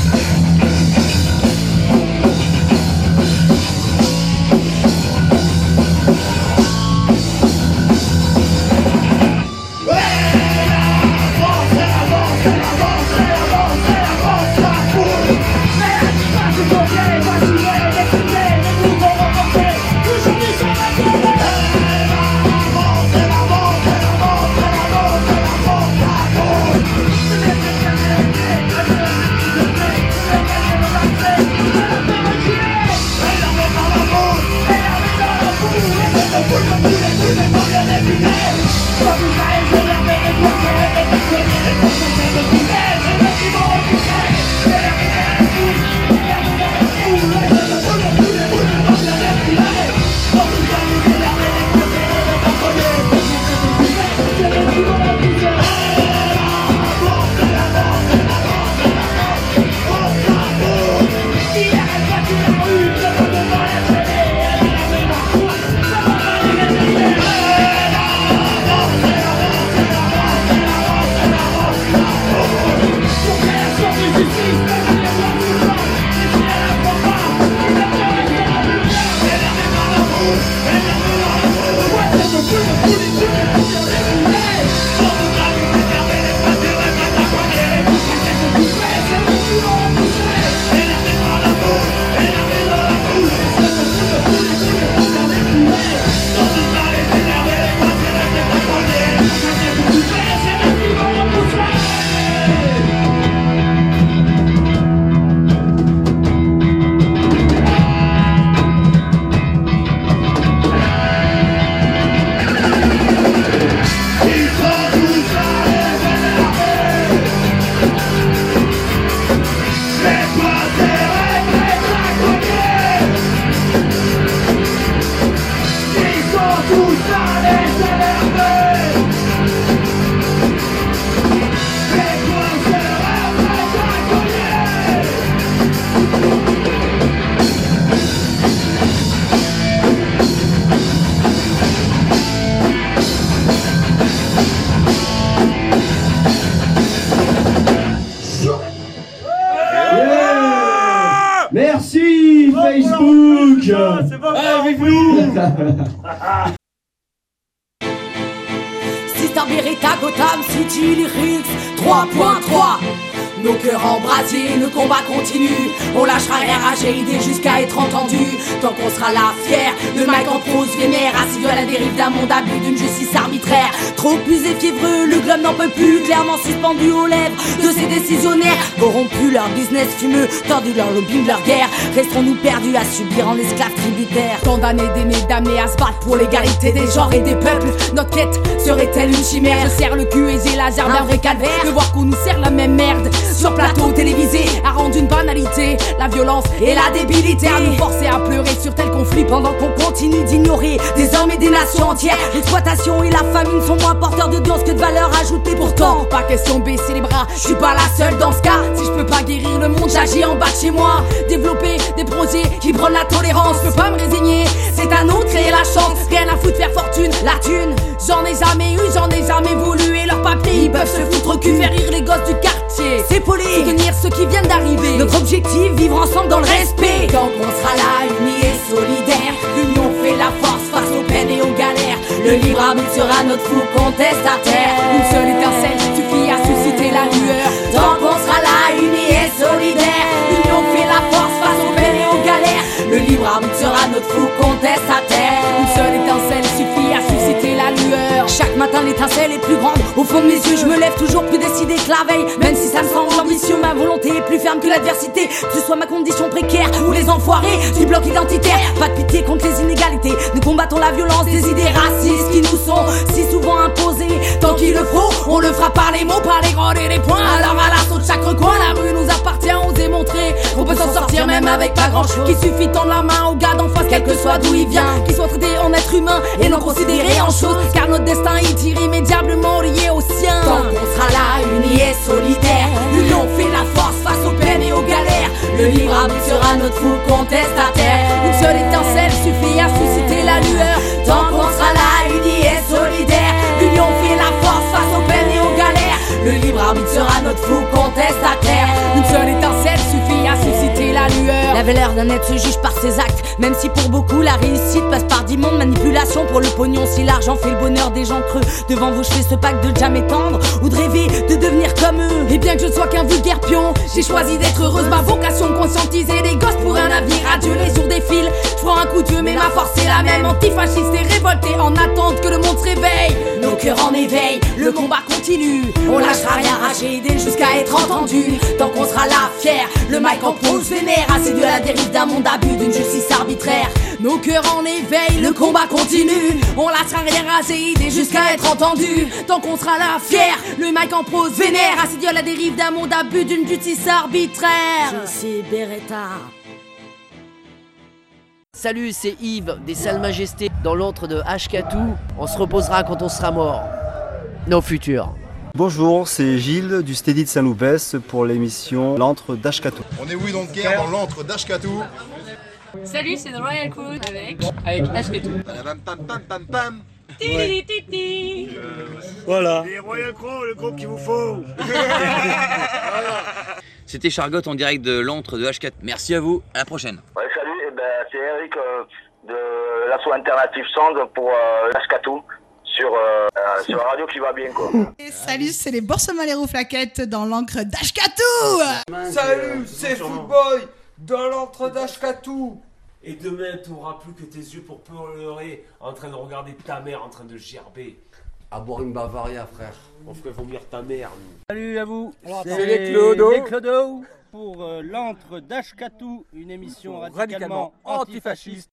Aux lèvres de ces décisionnaires. Corrompus leur business fumeux, tordu leur lobbying, leur guerre. Resterons-nous perdus à subir en esclaves tributaires. Condamnés, d'aimer, damnés à se battre pour l'égalité des genres et des peuples. Notre quête serait-elle une chimère? Je serre le cul et j'ai la d'un vrai calvaire. De voir qu'on nous sert la même merde sur plateau télévisé a rendu une banalité la violence et la débilité. À nous forcer à pleurer sur tel conflit pendant qu'on continue d'ignorer des hommes et des nations entières. L'exploitation et la famine sont moins porteurs de doses que de valeur ajoutée. Pourtant pas question de baisser les bras. Je suis pas la seule dans ce cas. Si je peux pas guérir le monde j'agis en bas de chez moi. Développer des projets qui prennent la tolérance. Je peux pas me résigner. C'est à nous de créer la chance. Rien à foutre faire fortune. La thune j'en ai jamais eu j'en ai jamais voulu. Et leurs papiers ils peuvent se foutre au cul faire rire les gosses du quartier. C'est poli. Soutenir ceux qui viennent d'arriver. Notre objectif vivre ensemble dans le respect. Tant qu'on sera là unis et solidaires l'union fait la force face aux peines et aux galères. Le libre arbitre sera notre fou contestataire. Une seule étincelle suffit à susciter la lueur. Tant qu'on sera là unis et solidaires l'union fait la force face aux peines et aux galères. Le libre arbitre sera notre fou contestataire. Une seule étincelle chaque matin l'étincelle est plus grande. Au fond de mes yeux je me lève toujours plus décidé que la veille même si ça me semble ambitieux ma volonté est plus ferme que l'adversité. Que ce soit ma condition précaire ou les enfoirés du bloc identitaire. Pas de pitié contre les inégalités. Nous combattons la violence des idées racistes qui nous sont si souvent imposées. Tant qu'il le faut on le fera par les mots par les grands et les points. Alors à l'assaut de chaque recoin la rue nous appartient on s'est montré. On peut s'en sortir même avec pas grand chose qu'il suffit de tendre la main au gars d'en face quel que soit d'où il vient. Qu'il soit traité en être humain et non considéré en chose. Car notre destin est irrémédiablement lié au sien tant qu'on sera là unis et solidaires l'union fait la force face aux peines et aux galères. Le libre arbitre sera notre fou contestataire. Une seule étincelle suffit à susciter la lueur. Tant qu'on sera là unis et solidaires l'union fait la force face aux peines et aux galères. Le libre arbitre sera notre fou contestataire. Une seule étincelle la d'un être se juge par ses actes. Même si pour beaucoup la réussite passe par d'immondes manipulations. Pour le pognon si l'argent fait le bonheur des gens creux. Devant vous je fais ce pacte de jamais tendre ou de rêver de devenir comme eux. Et bien que je sois qu'un vulgaire pion j'ai choisi d'être heureuse. Ma vocation conscientiser les gosses pour un avenir adieu les jours défilent je prends un coup de vieux mais ma force est la même. Antifasciste et révolté en attente que le monde se réveille nos cœurs en éveil. Le combat continue. On lâchera rien rager aider jusqu'à être entendu. Tant qu'on sera là fier le mic en pose vénère assidu à la dérive d'un monde abus d'une justice arbitraire. Nos cœurs en éveil le combat continue. On lâchera rien raser aider jusqu'à être entendu. Tant qu'on sera là fier le mic en prose vénère assidu à la dérive d'un monde abus d'une justice arbitraire. Suis Beretta Salut, c'est Yves des Salles Majestés dans l'antre de Ashkatou. On se reposera quand on sera mort. Nos futurs. Bonjour, c'est Gilles du Steady de Saint-Loupès pour l'émission L'antre d'Ashkatou. On est oui donc guerre dans l'antre d'Ashkatou. Salut, c'est The Royal Crew avec. Avec. Titi Voilà. Les Royal Crow, le groupe qu'il vous faut. [laughs] C'était Chargotte en direct de l'antre de H4. Merci à vous, à la prochaine. Ouais, salut, eh ben, c'est Eric euh, de l'asso alternative Sound pour euh, l'Ashkatou sur, euh, euh, sur la radio qui va bien quoi. Et salut, c'est les Boursemaleros Flaquettes dans l'encre d'Ashkatou Salut, c'est Footboy dans l'antre d'Ashkatou Et demain, tu n'auras plus que tes yeux pour pleurer en train de regarder ta mère en train de gerber. À boire une Bavaria, frère. On ferait vomir ta mère, nous. Salut à vous. C'est les Clodo. Les Clodo pour euh, l'antre d'Ashkatou, une émission radicalement, Radicalement antifasciste.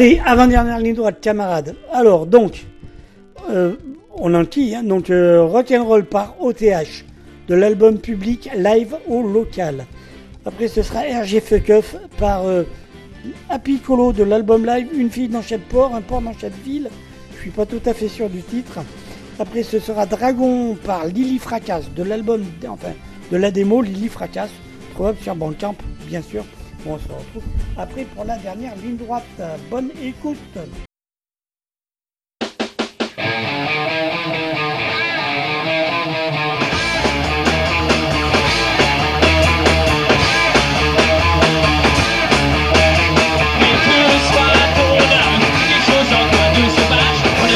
Allez, avant-dernière ligne droite, camarades. Alors, donc, euh, on enquille, hein, donc euh, Rock'n'Roll par OTH, de l'album public live au local. Après, ce sera RG Fuck Off par euh, Happy Colo de l'album live Une fille dans chaque port, un port dans chaque ville. Je suis pas tout à fait sûr du titre. Après, ce sera Dragon par Lily Fracasse de l'album, enfin, de la démo Lily Fracasse, trouvable sur Bandcamp, bien sûr. On se retrouve après pour la dernière ligne droite. Bonne écoute.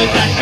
Thank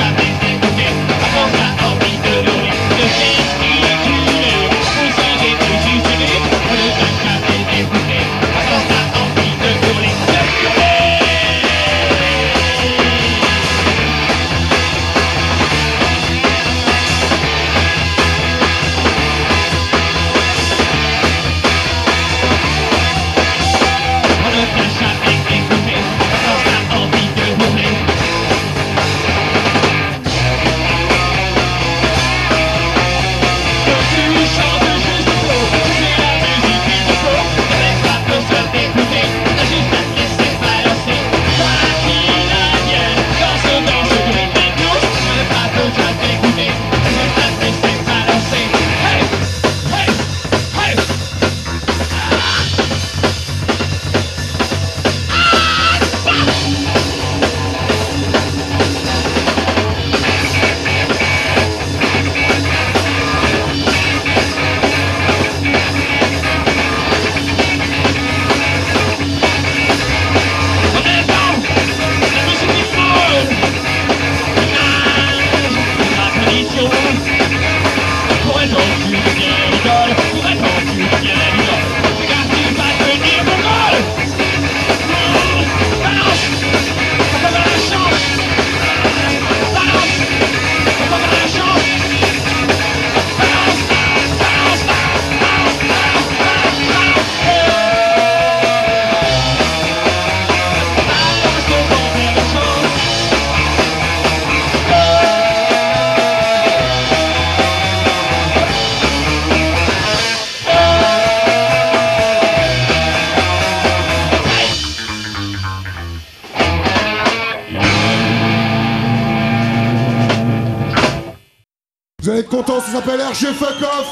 RG Fuck Off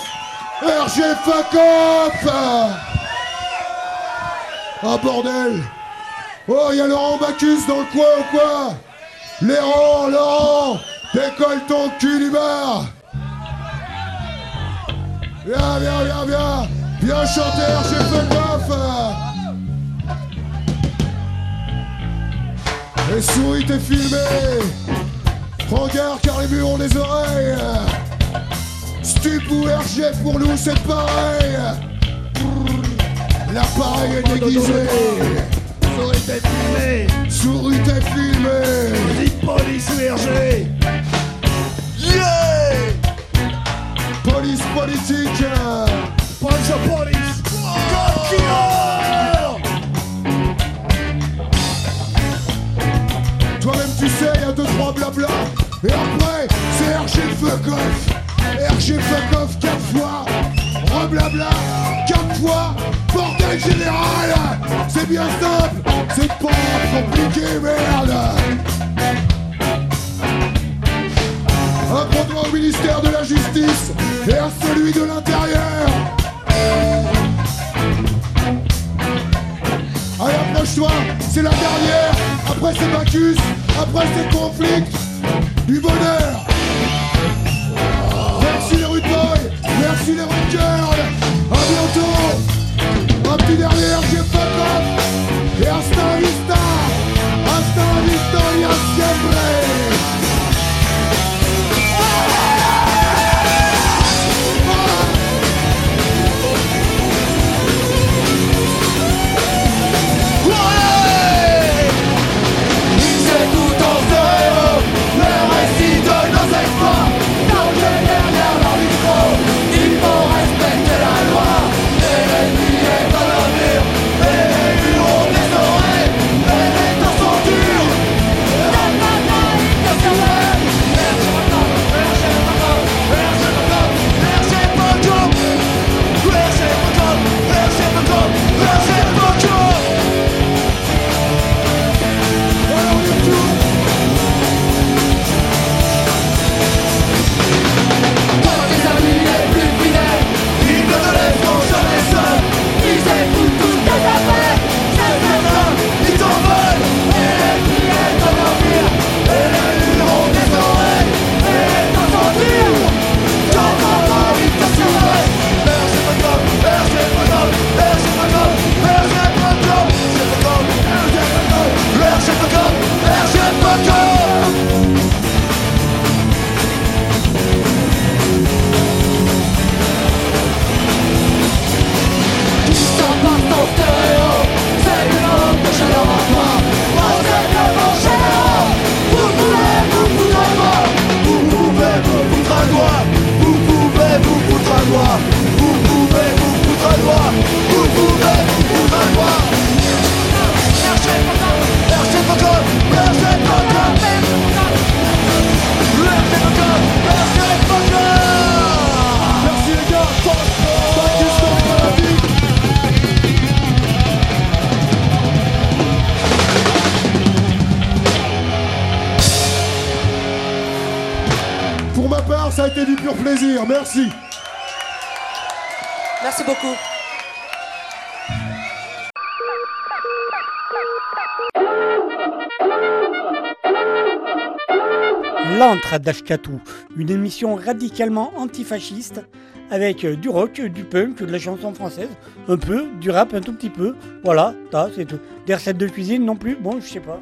RG Fuck Ah bordel. Oh, il y a Laurent Bacchus dans le coin ou quoi? Laurent, Laurent Décolle ton cul du Viens, viens, viens, viens. Viens chanter RG Fuck Et souris, t'es filmé. Prends garde car les murs ont des oreilles Stup ou RG pour nous c'est pareil. L'appareil est déguisé Souris t'es filmé. Souris t'es filmé. Police ou RG Yeah. Police politique. Police God killer Toi-même tu sais, y a deux trois blabla. Et après, c'est RG off RG fuck off quatre fois Reblabla quatre fois Bordel général C'est bien simple C'est pas compliqué, merde Un programme au ministère de la Justice Et à celui de l'Intérieur Allez, approche-toi, c'est la dernière. Après, c'est Bacchus. Après, c'est Conflict. Du bonheur. Merci. À bientôt. Un petit dernier, L'antre d'Ashkatu, une émission radicalement antifasciste avec euh, du rock, du punk, de la chanson française, un peu, du rap un tout petit peu. Voilà, ça c'est tout. Des recettes de cuisine non plus, bon, je sais pas.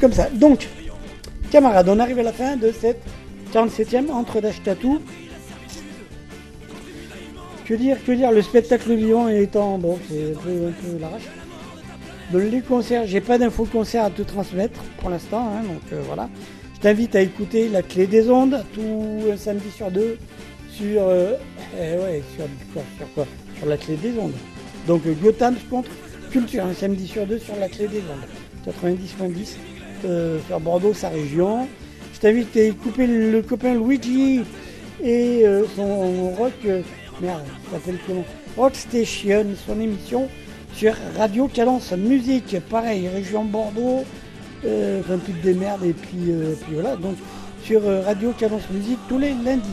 Comme ça. Donc, camarades, on arrive à la fin de cette 47e entre Dashkatou. Que dire, que dire, le spectacle vivant étant, bon, c'est un peu, un peu l'arrache. Les concerts, j'ai pas d'infos concert à te transmettre pour l'instant, hein, donc euh, voilà. Je t'invite à écouter La Clé des Ondes, tout un samedi sur deux, sur, euh, eh ouais, sur, quoi, sur quoi Sur La Clé des Ondes. Donc euh, Gotham contre Culture, un samedi sur deux sur La Clé des Ondes. 90.10 euh, sur Bordeaux, sa région. Je t'invite à écouter le copain Luigi et euh, son rock, euh, merde, ça s'appelle comment? Rock Station, son émission sur Radio Cadence Musique, pareil, région Bordeaux, euh, enfin plus de démerde et puis, voilà, donc sur Radio Cadence Musique tous les lundis.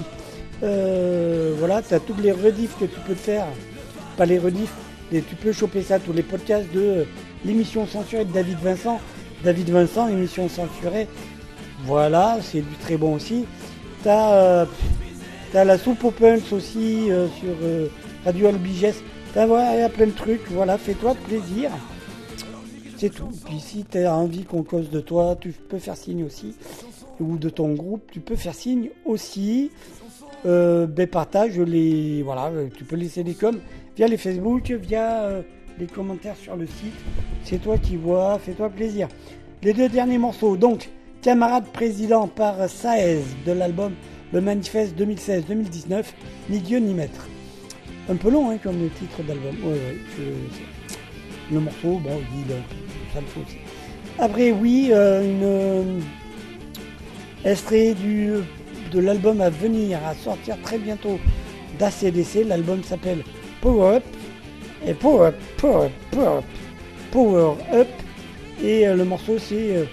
Voilà, tu as toutes les rediffs que tu peux faire, pas les rediffs, mais tu peux choper ça, tous les podcasts de l'émission censurée de David Vincent. David Vincent, émission censurée, voilà, c'est du très bon aussi. Tu as, la soupe aux punch aussi euh, sur euh, Radio Albiges. T'as voilà, il y a plein de trucs, voilà, fais-toi plaisir. C'est tout. Puis si tu as envie qu'on cause de toi, tu peux faire signe aussi. Ou de ton groupe, tu peux faire signe aussi. Euh, ben partage les. Voilà, euh, tu peux laisser des coms via les Facebook, via euh, les commentaires sur le site. C'est toi qui vois, fais-toi plaisir. Les deux derniers morceaux, donc Camarade Président par Saez de l'album Le Manifeste 2016-2019, Ni Dieu ni Maître. Un peu long hein, comme le titre d'album. Ouais, le morceau, bon, il, euh, ça le faut aussi. Après, oui, euh, une euh, extrait de l'album à venir, à sortir très bientôt d'ACDC. L'album s'appelle Power Up. Et Power Up, Power Up, Power Up, Power Up. Et euh, le morceau, c'est euh,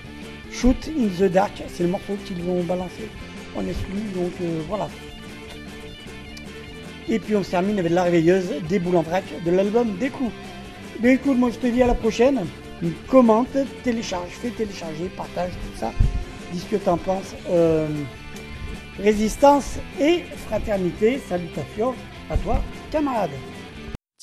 Shoot in the Dark. C'est le morceau qu'ils vont balancer en exclu. Donc euh, voilà. Et puis on se termine avec la réveilleuse des boules en de l'album Des coups. Mais écoute, moi je te dis à la prochaine. Commente, télécharge, fais télécharger, partage, tout ça. Dis ce que t'en penses. Euh, résistance et fraternité. Salutations à toi, camarade.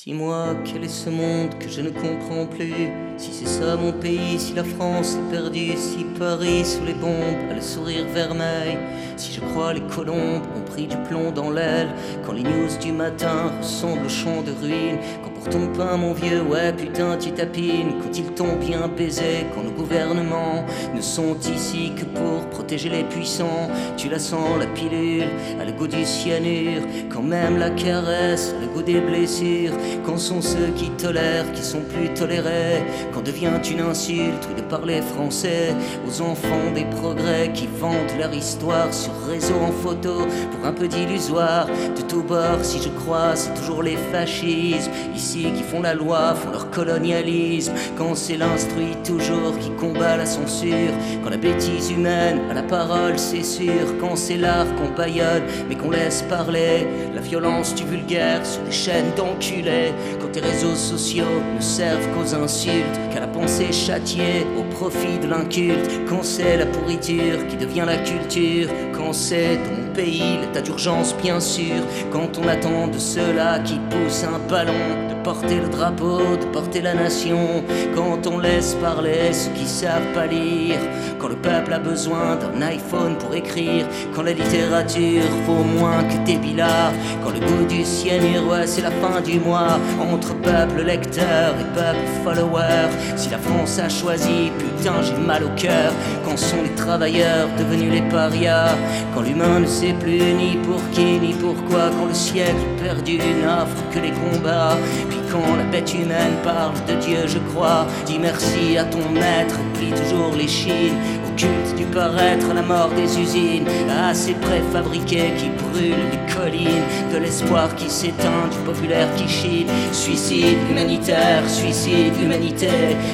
Dis-moi quel est ce monde que je ne comprends plus? Si c'est ça mon pays, si la France est perdue Si Paris sous les bombes a le sourire vermeil. Si je crois les colombes ont pris du plomb dans l'aile Quand les news du matin ressemblent au champ de ruines pour ton pain, mon vieux, ouais, putain, tu tapines. Quand ils t'ont bien baisé, quand nos gouvernements ne sont ici que pour protéger les puissants. Tu la sens, la pilule, à le goût du cyanure. Quand même la caresse, à le goût des blessures. Quand sont ceux qui tolèrent, qui sont plus tolérés. Quand devient une insulte, de parler français aux enfants des progrès qui vantent leur histoire sur réseau en photo pour un peu d'illusoire. De tous bords, si je crois, c'est toujours les fascismes qui font la loi, font leur colonialisme. Quand c'est l'instruit toujours qui combat la censure, quand la bêtise humaine a la parole, c'est sûr. Quand c'est l'art qu'on baillonne, mais qu'on laisse parler, la violence du vulgaire sur des chaînes d'enculés. Quand tes réseaux sociaux ne servent qu'aux insultes, qu'à la pensée châtiée au profit de l'inculte. Quand c'est la pourriture qui devient la culture, quand c'est mon pays l'état d'urgence, bien sûr. Quand on attend de ceux-là qui poussent un ballon, de porter le drapeau, de porter la nation. Quand on laisse parler ceux qui savent pas lire. Quand le peuple a besoin d'un iPhone pour écrire. Quand la littérature vaut moins que des billards. Quand le goût du cyanure, ouais, c'est la fin du mois. Entre peuple lecteur et peuple follower. Si la France a choisi, putain, j'ai mal au cœur. Quand sont les travailleurs devenus les parias. Quand l'humain ne plus ni pour qui ni pourquoi. Quand le siècle perdu n'offre que les combats. Puis quand la bête humaine parle de Dieu, je crois. Dis merci à ton maître, plie toujours les chines. Culte du paraître, la mort des usines. À ces préfabriqués qui brûlent les collines. De l'espoir qui s'éteint, du populaire qui chine. Suicide humanitaire, suicide humanité.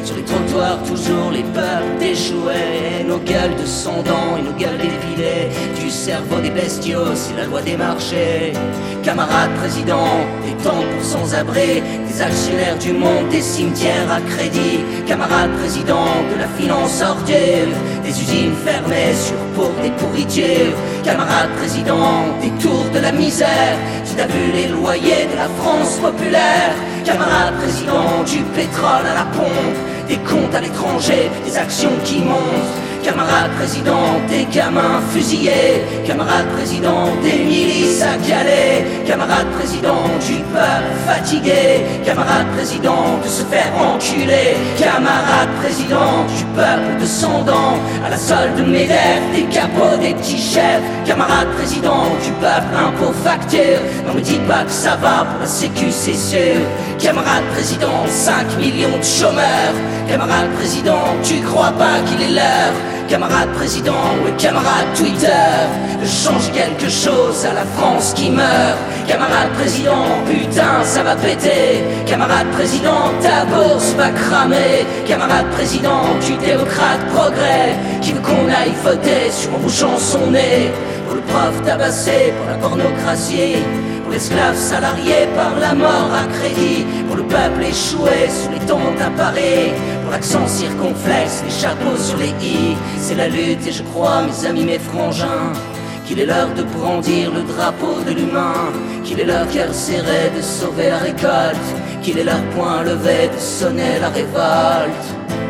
Sur les trottoirs, toujours les peuples déchoués. Nos gueules de sang dents et nos gueules défilées. Du cerveau des bestiaux, c'est la loi des marchés. Camarades président, des temps pour sans-abri, des actionnaires du monde, des cimetières à crédit. Camarades président de la finance ordure, des usines fermées sur pour des pourritures. Camarades président des tours de la misère, qui t'a vu les loyers de la France populaire. Camarades président du pétrole à la pompe, des comptes à l'étranger, des actions qui montent. Camarade président des gamins fusillés, camarade président des milices à Calais, camarade président du peuple fatigué, camarade président de se faire enculer, camarade président du peuple descendant à la solde lèvres, des capots, des petits chefs, camarade président du peuple impôt facture, non me dis pas que ça va pour la sécu c'est sûr, camarade président 5 millions de chômeurs, camarade président tu crois pas qu'il est l'heure Camarade président, ouais camarade Twitter. Change quelque chose à la France qui meurt. Camarade président, putain ça va péter. Camarade président, ta bourse va cramer. Camarade président, tu démocrate progrès. Qui veut qu'on aille voter sur en bouchant son nez Pour le prof tabassé, pour la pornocratie. Pour l'esclave salarié par la mort à crédit, pour le peuple échoué sous les tentes à Paris, pour l'accent circonflexe, les chapeaux sur les i, c'est la lutte et je crois, mes amis, mes frangins, qu'il est l'heure de brandir le drapeau de l'humain, qu'il est l'heure cœur serré de sauver la récolte, qu'il est l'heure point levé de sonner la révolte.